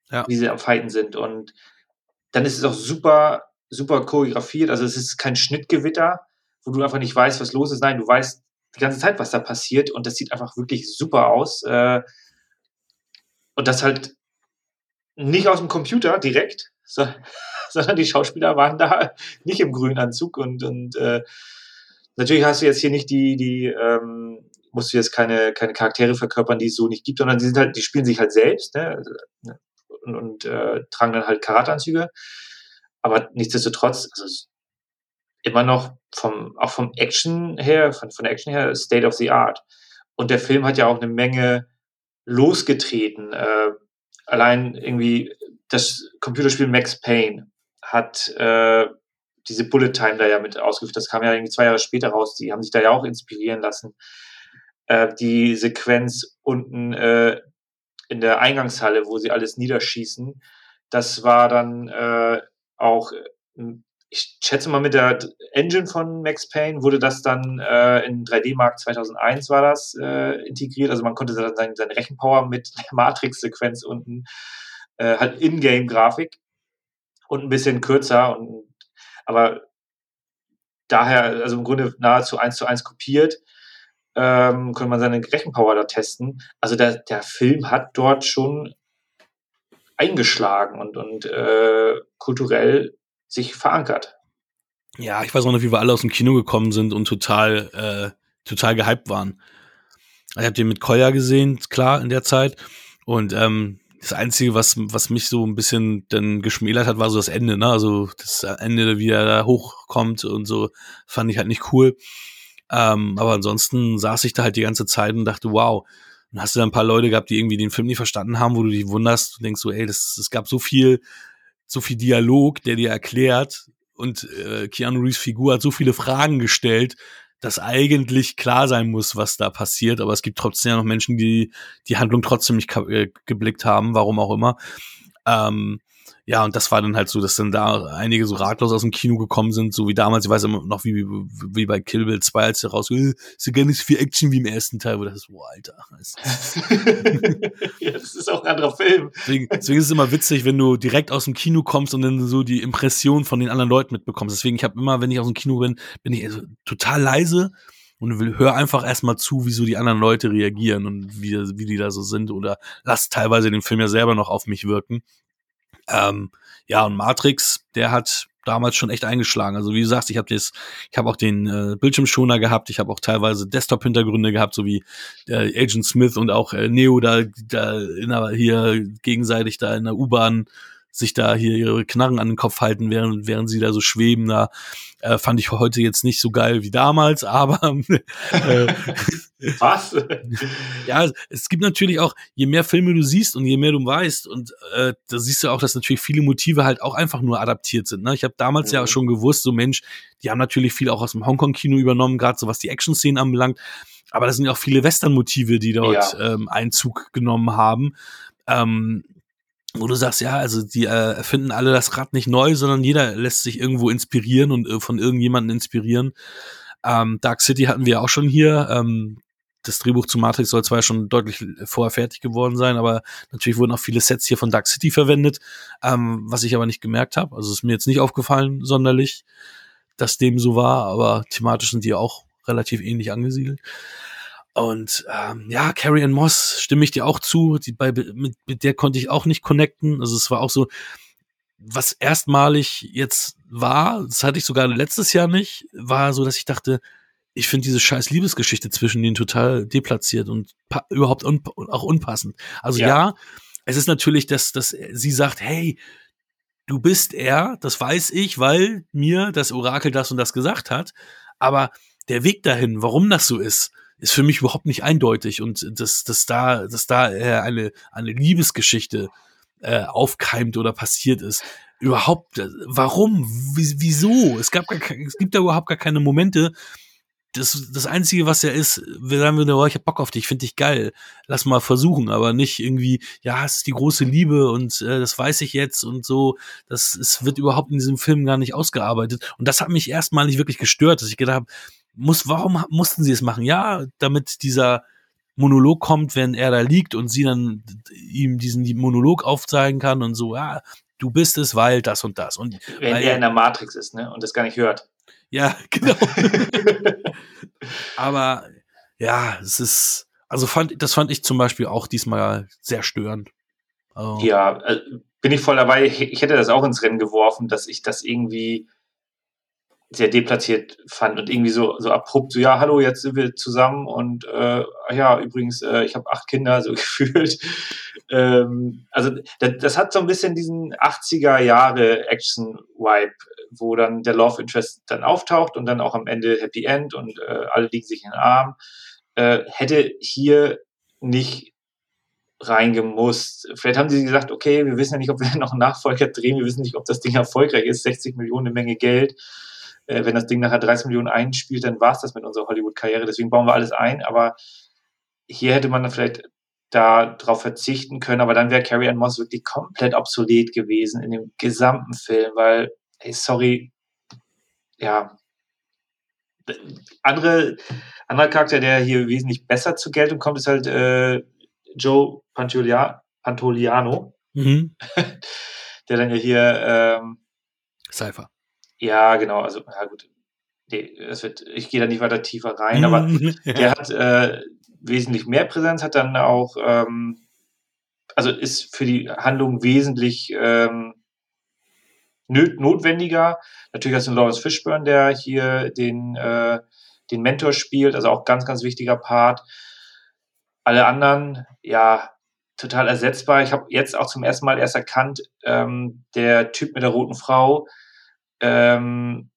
ja. wie sie am Fighten sind. Und dann ist es auch super super choreografiert. Also es ist kein Schnittgewitter, wo du einfach nicht weißt, was los ist. Nein, du weißt die ganze Zeit, was da passiert und das sieht einfach wirklich super aus. Äh, und das halt nicht aus dem Computer direkt, sondern die Schauspieler waren da nicht im grünen Anzug und, und äh, natürlich hast du jetzt hier nicht die, die ähm, musst du jetzt keine, keine Charaktere verkörpern, die es so nicht gibt, sondern die sind halt, die spielen sich halt selbst, ne? Und, und äh, tragen dann halt Karateanzüge. Aber nichtsdestotrotz, also immer noch vom, auch vom Action her, von, von Action her, State of the Art. Und der Film hat ja auch eine Menge losgetreten. Äh, allein irgendwie das Computerspiel Max Payne hat äh, diese Bullet Time da ja mit ausgeführt. Das kam ja irgendwie zwei Jahre später raus. Die haben sich da ja auch inspirieren lassen. Äh, die Sequenz unten äh, in der Eingangshalle, wo sie alles niederschießen, das war dann äh, auch, äh, ich schätze mal mit der Engine von Max Payne wurde das dann äh, in 3D Mark 2001 war das äh, integriert. Also man konnte dann seine, seine Rechenpower mit der Matrix-Sequenz unten äh, halt In-Game-Grafik und ein bisschen kürzer und aber daher, also im Grunde nahezu eins zu eins kopiert, ähm, konnte man seine Rechenpower da testen. Also der, der Film hat dort schon eingeschlagen und, und äh, kulturell sich verankert. Ja, ich weiß auch noch, wie wir alle aus dem Kino gekommen sind und total, äh, total gehypt waren. Ich habe den mit Koya gesehen, klar, in der Zeit. Und ähm, das Einzige, was, was mich so ein bisschen dann geschmälert hat, war so das Ende, ne? Also das Ende, wie er da hochkommt und so, fand ich halt nicht cool. Ähm, aber ansonsten saß ich da halt die ganze Zeit und dachte, wow. Und hast du da ein paar Leute gehabt, die irgendwie den Film nicht verstanden haben, wo du dich wunderst und denkst so, ey, das, es gab so viel, so viel Dialog, der dir erklärt und äh, Keanu Reeves Figur hat so viele Fragen gestellt, dass eigentlich klar sein muss, was da passiert, aber es gibt trotzdem ja noch Menschen, die die Handlung trotzdem nicht äh, geblickt haben, warum auch immer. Ähm, ja, und das war dann halt so, dass dann da einige so ratlos aus dem Kino gekommen sind, so wie damals, ich weiß immer noch, wie, wie bei Kill Bill 2, als er raus, äh, ist ja gar nicht so viel Action wie im ersten Teil, wo das ist, boah, Alter. ja, das ist auch ein anderer Film. Deswegen, deswegen ist es immer witzig, wenn du direkt aus dem Kino kommst und dann so die Impression von den anderen Leuten mitbekommst. Deswegen, ich habe immer, wenn ich aus dem Kino bin, bin ich also total leise und will, hör einfach erstmal zu, wie so die anderen Leute reagieren und wie, wie die da so sind oder lass teilweise den Film ja selber noch auf mich wirken. Ähm, ja, und Matrix, der hat damals schon echt eingeschlagen. Also wie du sagst, ich habe das, ich habe auch den äh, Bildschirmschoner gehabt, ich habe auch teilweise Desktop-Hintergründe gehabt, so wie äh, Agent Smith und auch äh, Neo da, da in hier gegenseitig da in der U-Bahn sich da hier ihre Knarren an den Kopf halten, während, während sie da so schweben. Da äh, fand ich heute jetzt nicht so geil wie damals, aber äh, was? ja, es gibt natürlich auch, je mehr Filme du siehst und je mehr du weißt, und äh, da siehst du auch, dass natürlich viele Motive halt auch einfach nur adaptiert sind. Ne? Ich habe damals mhm. ja schon gewusst, so Mensch, die haben natürlich viel auch aus dem Hongkong-Kino übernommen, gerade so was die Action-Szenen anbelangt. Aber das sind ja auch viele Western-Motive, die dort ja. ähm, Einzug genommen haben. Ähm, wo du sagst, ja, also die äh, erfinden alle das Rad nicht neu, sondern jeder lässt sich irgendwo inspirieren und äh, von irgendjemanden inspirieren. Ähm, Dark City hatten wir auch schon hier. Ähm, das Drehbuch zu Matrix soll zwar schon deutlich vorher fertig geworden sein, aber natürlich wurden auch viele Sets hier von Dark City verwendet, ähm, was ich aber nicht gemerkt habe. Also ist mir jetzt nicht aufgefallen sonderlich, dass dem so war, aber thematisch sind die auch relativ ähnlich angesiedelt. Und ähm, ja, Carrie Ann Moss stimme ich dir auch zu. Die, bei, mit, mit der konnte ich auch nicht connecten. Also es war auch so, was erstmalig jetzt war, das hatte ich sogar letztes Jahr nicht, war so, dass ich dachte, ich finde diese scheiß Liebesgeschichte zwischen denen total deplatziert und überhaupt un auch unpassend. Also ja. ja, es ist natürlich, dass, dass sie sagt, hey, du bist er, das weiß ich, weil mir das Orakel das und das gesagt hat. Aber der Weg dahin, warum das so ist, ist für mich überhaupt nicht eindeutig und dass, dass da, dass da äh, eine, eine Liebesgeschichte äh, aufkeimt oder passiert ist. Überhaupt, äh, warum? Wie, wieso? Es gab gar, es gibt da überhaupt gar keine Momente. Das, das Einzige, was ja ist, wir sagen wir, oh, ich hab Bock auf dich, finde ich geil. Lass mal versuchen, aber nicht irgendwie, ja, es ist die große Liebe und äh, das weiß ich jetzt und so. Das es wird überhaupt in diesem Film gar nicht ausgearbeitet. Und das hat mich erstmal nicht wirklich gestört, dass ich gedacht habe, muss, warum mussten sie es machen? Ja, damit dieser Monolog kommt, wenn er da liegt und sie dann ihm diesen Monolog aufzeigen kann und so, ja, du bist es, weil das und das. Und wenn weil, er in der Matrix ist, ne, und das gar nicht hört. Ja, genau. Aber ja, es ist, also fand, das fand ich zum Beispiel auch diesmal sehr störend. Also, ja, äh, bin ich voll dabei. Ich hätte das auch ins Rennen geworfen, dass ich das irgendwie sehr deplatziert fand und irgendwie so, so abrupt, so ja, hallo, jetzt sind wir zusammen und äh, ja, übrigens, äh, ich habe acht Kinder, so gefühlt. Ähm, also das, das, hat so ein bisschen diesen 80er Jahre Action-Vibe, wo dann der Love Interest dann auftaucht und dann auch am Ende Happy End und äh, alle liegen sich in den Arm. Äh, hätte hier nicht reingemusst. Vielleicht haben sie gesagt, okay, wir wissen ja nicht, ob wir noch einen Nachfolger drehen, wir wissen nicht, ob das Ding erfolgreich ist, 60 Millionen, eine Menge Geld äh, wenn das Ding nachher 30 Millionen einspielt, dann war es das mit unserer Hollywood-Karriere. Deswegen bauen wir alles ein. Aber hier hätte man dann vielleicht da drauf verzichten können, aber dann wäre Carrie Ann Moss wirklich komplett obsolet gewesen in dem gesamten Film, weil, ey, sorry, ja, andere, anderer Charakter, der hier wesentlich besser zur Geltung kommt, ist halt äh, Joe Pantolia, Pantoliano, mhm. der dann ja hier ähm, Cypher. Ja, genau. Also, ja gut. nee, es wird, ich gehe da nicht weiter tiefer rein, aber der hat äh, wesentlich mehr Präsenz, hat dann auch, ähm, also ist für die Handlung wesentlich ähm, notwendiger. Natürlich hast du Lawrence Fishburne, der hier den, äh, den Mentor spielt, also auch ganz, ganz wichtiger Part. Alle anderen, ja, total ersetzbar. Ich habe jetzt auch zum ersten Mal erst erkannt, ähm, der Typ mit der roten Frau, ähm,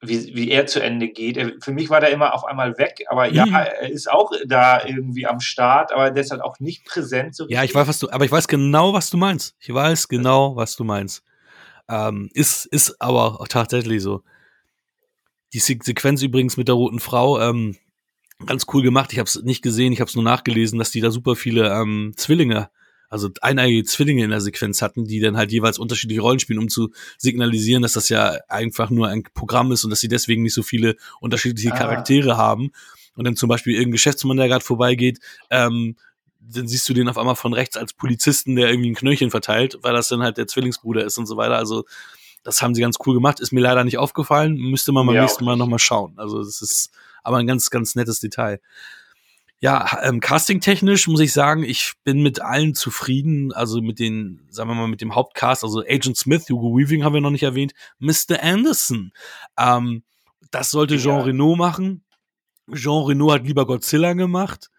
wie, wie er zu Ende geht. Er, für mich war der immer auf einmal weg, aber ja, mhm. er ist auch da irgendwie am Start, aber der ist halt auch nicht präsent. So ja, ich weiß, was du, aber ich weiß genau, was du meinst. Ich weiß genau, was du meinst. Ähm, ist, ist aber auch tatsächlich so. Die Sequenz übrigens mit der roten Frau, ähm, ganz cool gemacht. Ich habe es nicht gesehen, ich habe es nur nachgelesen, dass die da super viele ähm, Zwillinge, also eineige Zwillinge in der Sequenz hatten, die dann halt jeweils unterschiedliche Rollen spielen, um zu signalisieren, dass das ja einfach nur ein Programm ist und dass sie deswegen nicht so viele unterschiedliche ah. Charaktere haben. Und dann zum Beispiel irgendein Geschäftsmann, der gerade vorbeigeht, ähm, dann siehst du den auf einmal von rechts als Polizisten, der irgendwie ein Knöllchen verteilt, weil das dann halt der Zwillingsbruder ist und so weiter. Also das haben sie ganz cool gemacht. Ist mir leider nicht aufgefallen. Müsste man beim ja, nächsten Mal nochmal schauen. Also das ist aber ein ganz, ganz nettes Detail. Ja, ähm, casting-technisch muss ich sagen, ich bin mit allen zufrieden. Also mit den, sagen wir mal, mit dem Hauptcast, also Agent Smith, Hugo Weaving haben wir noch nicht erwähnt, Mr. Anderson. Ähm, das sollte Jean ja. Reno machen. Jean Reno hat lieber Godzilla gemacht.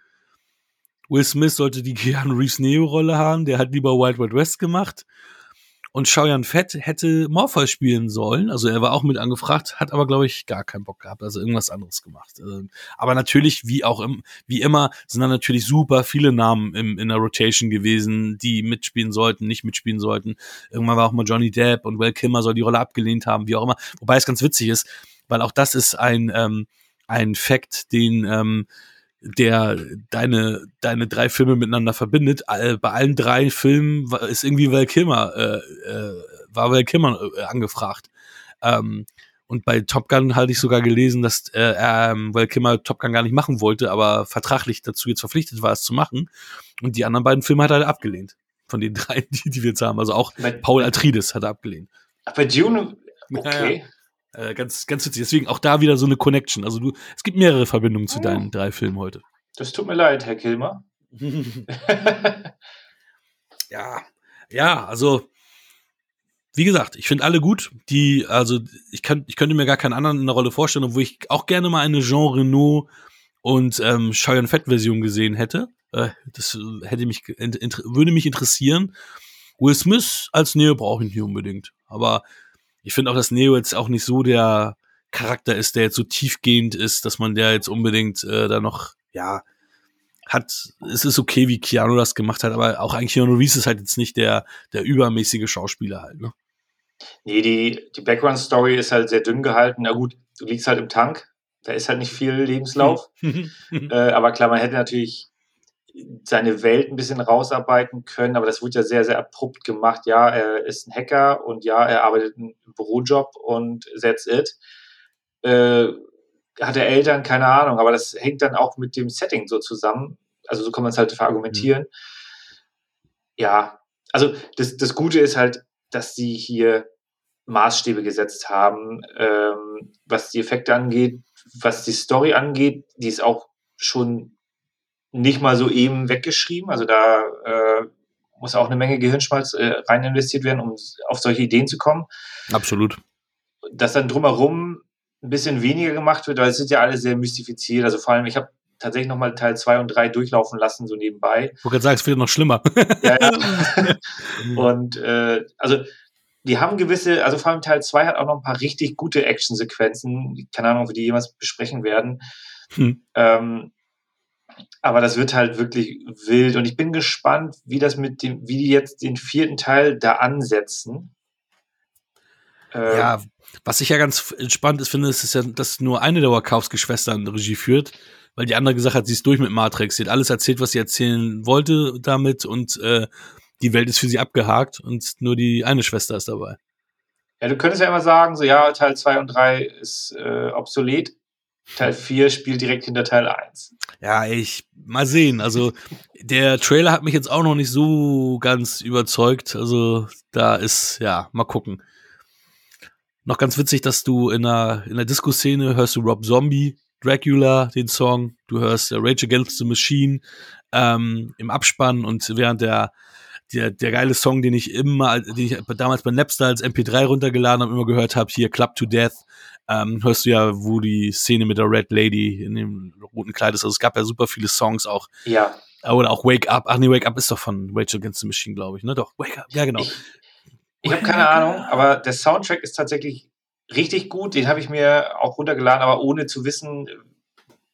Will Smith sollte die Keanu Reeves Neo-Rolle haben, der hat lieber Wild Wild West gemacht. Und Shaoyan Fett hätte Morpheus spielen sollen. Also er war auch mit angefragt, hat aber, glaube ich, gar keinen Bock gehabt, also irgendwas anderes gemacht. Ähm, aber natürlich, wie auch im, wie immer, sind da natürlich super viele Namen im, in der Rotation gewesen, die mitspielen sollten, nicht mitspielen sollten. Irgendwann war auch mal Johnny Depp und Will Kimmer soll die Rolle abgelehnt haben, wie auch immer. Wobei es ganz witzig ist, weil auch das ist ein, ähm, ein Fact, den ähm, der deine, deine drei Filme miteinander verbindet. Bei allen drei Filmen ist irgendwie Val Kilmer, äh, äh, war Val Kilmer äh, angefragt. Ähm, und bei Top Gun hatte ich sogar gelesen, dass äh, ähm, Val Kilmer Top Gun gar nicht machen wollte, aber vertraglich dazu jetzt verpflichtet war, es zu machen. Und die anderen beiden Filme hat er abgelehnt. Von den drei, die, die wir jetzt haben. Also auch bei, Paul Atreides hat er abgelehnt. Bei Dune, okay. Ja, ja. Äh, ganz, ganz witzig. Deswegen auch da wieder so eine Connection. Also du, es gibt mehrere Verbindungen zu deinen drei Filmen heute. Das tut mir leid, Herr Kilmer. ja, ja, also wie gesagt, ich finde alle gut. Die, also ich kann, ich könnte mir gar keinen anderen in der Rolle vorstellen, wo ich auch gerne mal eine Jean Renault und ähm, Cheyenne Fett Version gesehen hätte. Äh, das hätte mich würde mich interessieren. Will Smith als Neo brauche ich nicht unbedingt, aber ich finde auch, dass Neo jetzt auch nicht so der Charakter ist, der jetzt so tiefgehend ist, dass man der jetzt unbedingt äh, da noch, ja, hat, es ist okay, wie Keanu das gemacht hat, aber auch eigentlich Keanu Reeves ist halt jetzt nicht der, der übermäßige Schauspieler halt, ne? Nee, die, die Background-Story ist halt sehr dünn gehalten. Na gut, du liegst halt im Tank, da ist halt nicht viel Lebenslauf. äh, aber klar, man hätte natürlich seine Welt ein bisschen rausarbeiten können, aber das wurde ja sehr, sehr abrupt gemacht. Ja, er ist ein Hacker und ja, er arbeitet einen Bürojob und that's it. Äh, hat er Eltern, keine Ahnung, aber das hängt dann auch mit dem Setting so zusammen. Also so kann man es halt verargumentieren. Mhm. Ja, also das, das Gute ist halt, dass sie hier Maßstäbe gesetzt haben, ähm, was die Effekte angeht, was die Story angeht, die ist auch schon nicht mal so eben weggeschrieben. Also da äh, muss auch eine Menge Gehirnschmalz äh, rein investiert werden, um auf solche Ideen zu kommen. Absolut. Dass dann drumherum ein bisschen weniger gemacht wird, weil es sind ja alle sehr mystifiziert. Also vor allem, ich habe tatsächlich nochmal Teil 2 und 3 durchlaufen lassen, so nebenbei. Ich wollte gerade sagen, es wird noch schlimmer. ja, ja. und äh, also die haben gewisse, also vor allem Teil 2 hat auch noch ein paar richtig gute Actionsequenzen. Keine Ahnung, ob wir die jemals besprechen werden. Hm. Ähm, aber das wird halt wirklich wild und ich bin gespannt, wie das mit dem, wie die jetzt den vierten Teil da ansetzen. Ähm, ja, was ich ja ganz spannend ist, finde, ist ja, dass nur eine der Wachowski-Schwestern Regie führt, weil die andere gesagt hat, sie ist durch mit Matrix. Sie hat alles erzählt, was sie erzählen wollte damit und äh, die Welt ist für sie abgehakt und nur die eine Schwester ist dabei. Ja, du könntest ja immer sagen, so ja, Teil 2 und 3 ist äh, obsolet, Teil 4 spielt direkt hinter Teil 1. Ja, ich mal sehen. Also der Trailer hat mich jetzt auch noch nicht so ganz überzeugt. Also da ist, ja, mal gucken. Noch ganz witzig, dass du in der, in der Disco-Szene hörst du Rob Zombie, Dracula, den Song, du hörst äh, Rage Against the Machine ähm, im Abspann und während der, der, der geile Song, den ich immer, den ich damals bei Napster als MP3 runtergeladen habe, immer gehört habe, hier Club to Death, ähm, hörst du ja, wo die Szene mit der Red Lady in dem roten Kleid ist. Also es gab ja super viele Songs auch. Ja. Oder auch Wake Up. Ach nee, Wake Up ist doch von Rage Against the Machine, glaube ich, ne? Doch, Wake Up. Ja, genau. Ich, ich habe keine Ahnung, aber der Soundtrack ist tatsächlich richtig gut. Den habe ich mir auch runtergeladen, aber ohne zu wissen.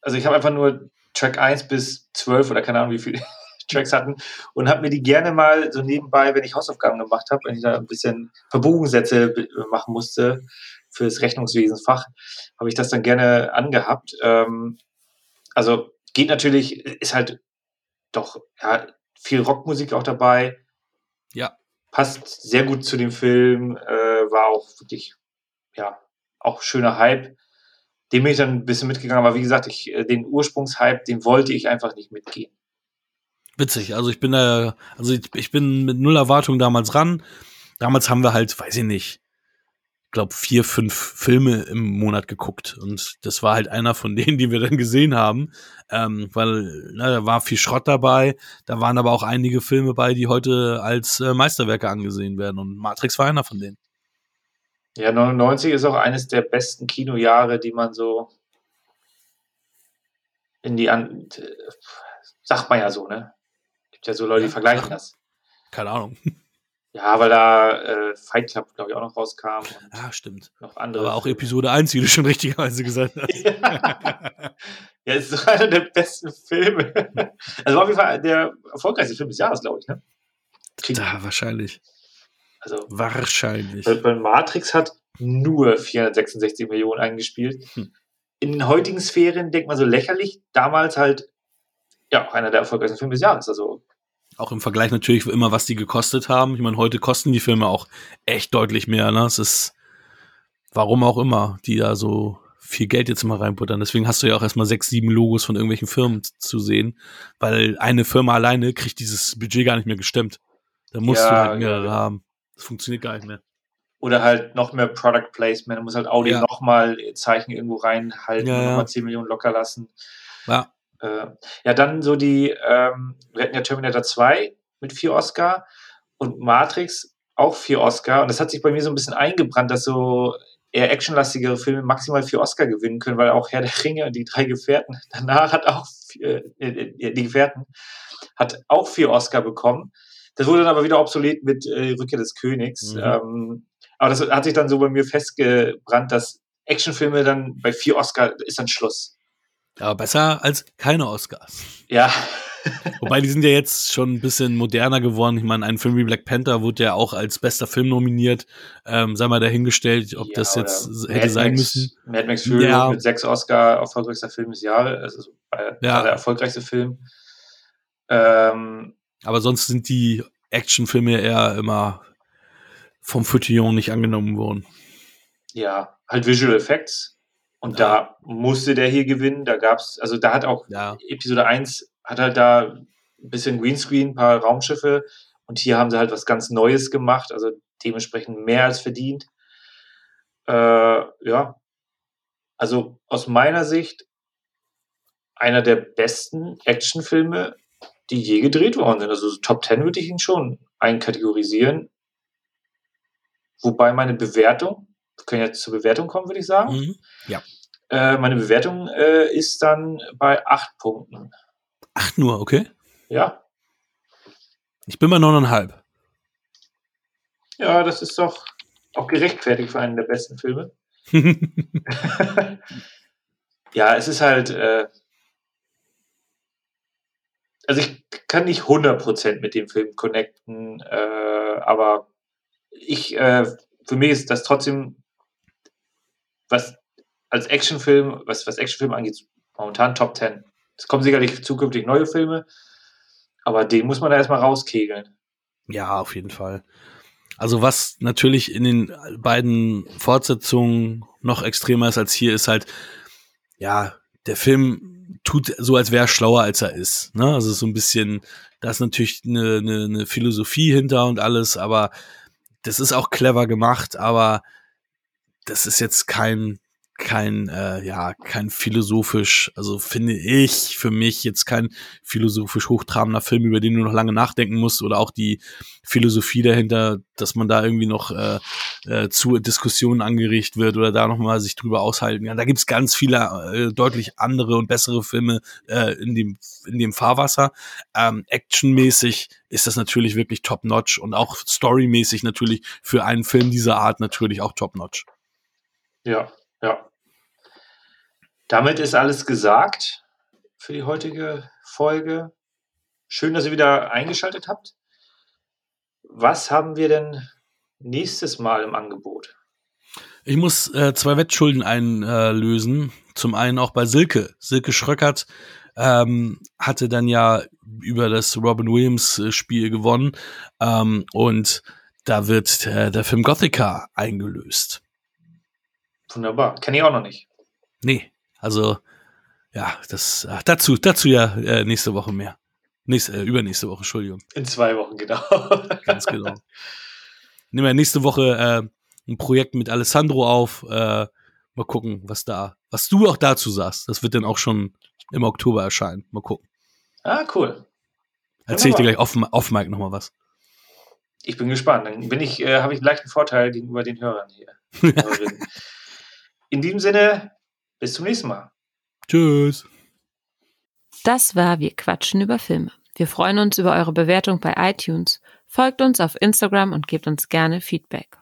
Also ich habe einfach nur Track 1 bis 12 oder keine Ahnung, wie viele Tracks hatten und habe mir die gerne mal so nebenbei, wenn ich Hausaufgaben gemacht habe, wenn ich da ein bisschen Verbuchungssätze machen musste fürs Rechnungswesensfach, habe ich das dann gerne angehabt. Ähm, also geht natürlich, ist halt doch ja, viel Rockmusik auch dabei. Ja. Passt sehr gut zu dem Film, äh, war auch wirklich, ja, auch schöner Hype. Dem bin ich dann ein bisschen mitgegangen, aber wie gesagt, ich, äh, den Ursprungshype, den wollte ich einfach nicht mitgehen. Witzig, also ich bin da, also ich, ich bin mit null Erwartung damals ran. Damals haben wir halt, weiß ich nicht, glaube, vier, fünf Filme im Monat geguckt. Und das war halt einer von denen, die wir dann gesehen haben. Ähm, weil na, da war viel Schrott dabei. Da waren aber auch einige Filme bei, die heute als äh, Meisterwerke angesehen werden. Und Matrix war einer von denen. Ja, 99 ist auch eines der besten Kinojahre, die man so in die an sagt man ja so, ne? Gibt ja so Leute, die vergleichen das. Keine Ahnung. Ja, weil da äh, Fight Club, glaube ich, auch noch rauskam. ja, stimmt. Noch andere. Aber auch Episode 1, wie du schon richtigerweise gesagt hast. ja, es ist einer der besten Filme. Also war auf jeden Fall der erfolgreichste Film des Jahres, glaube ich, ne? Da, wahrscheinlich. Also, wahrscheinlich. Weil Matrix hat nur 466 Millionen eingespielt. Hm. In den heutigen Sphären denkt man so lächerlich. Damals halt, ja, auch einer der erfolgreichsten Filme des Jahres. Also auch im Vergleich natürlich immer, was die gekostet haben. Ich meine, heute kosten die Filme auch echt deutlich mehr. Ne? Es ist, warum auch immer, die da so viel Geld jetzt immer reinputtern. Deswegen hast du ja auch erstmal sechs, sieben Logos von irgendwelchen Firmen zu sehen, weil eine Firma alleine kriegt dieses Budget gar nicht mehr gestemmt. Da musst ja, du halt mehrere ja. haben. Das funktioniert gar nicht mehr. Oder halt noch mehr Product Placement. Da muss halt Audi ja. nochmal Zeichen irgendwo reinhalten ja, und nochmal 10 Millionen locker lassen. Ja. Äh, ja, dann so die, ähm, wir hatten ja Terminator 2 mit vier Oscar und Matrix auch vier Oscar. Und das hat sich bei mir so ein bisschen eingebrannt, dass so eher actionlastigere Filme maximal vier Oscar gewinnen können, weil auch Herr der Ringe und die drei Gefährten danach hat auch vier, äh, äh, die Gefährten hat auch vier Oscar bekommen. Das wurde dann aber wieder obsolet mit äh, Rückkehr des Königs. Mhm. Ähm, aber das hat sich dann so bei mir festgebrannt, dass Actionfilme dann bei vier Oscar ist dann Schluss. Aber besser als keine Oscars. Ja. Wobei die sind ja jetzt schon ein bisschen moderner geworden. Ich meine, ein Film wie Black Panther wurde ja auch als bester Film nominiert. Ähm, sei mal dahingestellt, ob ja, das jetzt hätte Mad sein Max, müssen. Mad Max Fury ja. mit sechs Oscar erfolgreichster Film des Jahres. Also ja. der erfolgreichste Film. Ähm, Aber sonst sind die Actionfilme eher immer vom Feuilleton nicht angenommen worden. Ja, halt Visual Effects und ja. da musste der hier gewinnen. Da gab es, also da hat auch ja. Episode 1 hat halt da ein bisschen Greenscreen, ein paar Raumschiffe und hier haben sie halt was ganz Neues gemacht, also dementsprechend mehr als verdient. Äh, ja, also aus meiner Sicht einer der besten Actionfilme, die je gedreht worden sind. Also Top 10 würde ich ihn schon einkategorisieren. Wobei meine Bewertung können jetzt zur Bewertung kommen, würde ich sagen. Mhm. Ja. Äh, meine Bewertung äh, ist dann bei acht Punkten. Acht nur, okay? Ja. Ich bin bei neuneinhalb. Ja, das ist doch auch gerechtfertigt für einen der besten Filme. ja, es ist halt. Äh, also, ich kann nicht 100% mit dem Film connecten, äh, aber ich, äh, für mich ist das trotzdem was als Actionfilm, was, was Actionfilme angeht, momentan Top 10. Es kommen sicherlich zukünftig neue Filme, aber den muss man da erstmal rauskegeln. Ja, auf jeden Fall. Also was natürlich in den beiden Fortsetzungen noch extremer ist als hier, ist halt, ja, der Film tut so, als wäre er schlauer, als er ist. Ne? Also so ein bisschen, da ist natürlich eine, eine, eine Philosophie hinter und alles, aber das ist auch clever gemacht, aber das ist jetzt kein kein, äh, ja, kein philosophisch, also finde ich für mich jetzt kein philosophisch hochtrabender Film, über den du noch lange nachdenken musst oder auch die Philosophie dahinter, dass man da irgendwie noch äh, äh, zu Diskussionen angeregt wird oder da nochmal sich drüber aushalten kann. Da gibt's ganz viele äh, deutlich andere und bessere Filme äh, in, dem, in dem Fahrwasser. Ähm, actionmäßig ist das natürlich wirklich top-notch und auch storymäßig natürlich für einen Film dieser Art natürlich auch top-notch. Ja, ja. Damit ist alles gesagt für die heutige Folge. Schön, dass ihr wieder eingeschaltet habt. Was haben wir denn nächstes Mal im Angebot? Ich muss äh, zwei Wettschulden einlösen. Zum einen auch bei Silke. Silke Schröckert ähm, hatte dann ja über das Robin Williams äh, gewonnen. Ähm, und da wird äh, der Film Gothica eingelöst. Wunderbar. Kenne ich auch noch nicht. Nee. Also, ja, das ach, dazu, dazu ja äh, nächste Woche mehr. Nächste, äh, übernächste Woche, Entschuldigung. In zwei Wochen, genau. Ganz genau. Nehmen wir nächste Woche äh, ein Projekt mit Alessandro auf. Äh, mal gucken, was da, was du auch dazu sagst. Das wird dann auch schon im Oktober erscheinen. Mal gucken. Ah, cool. Erzähl ich dir gleich auf, auf Mike nochmal was. Ich bin gespannt. Dann bin ich, äh, habe ich einen leichten Vorteil gegenüber den Hörern hier. In diesem Sinne, bis zum nächsten Mal. Tschüss. Das war Wir quatschen über Filme. Wir freuen uns über eure Bewertung bei iTunes. Folgt uns auf Instagram und gebt uns gerne Feedback.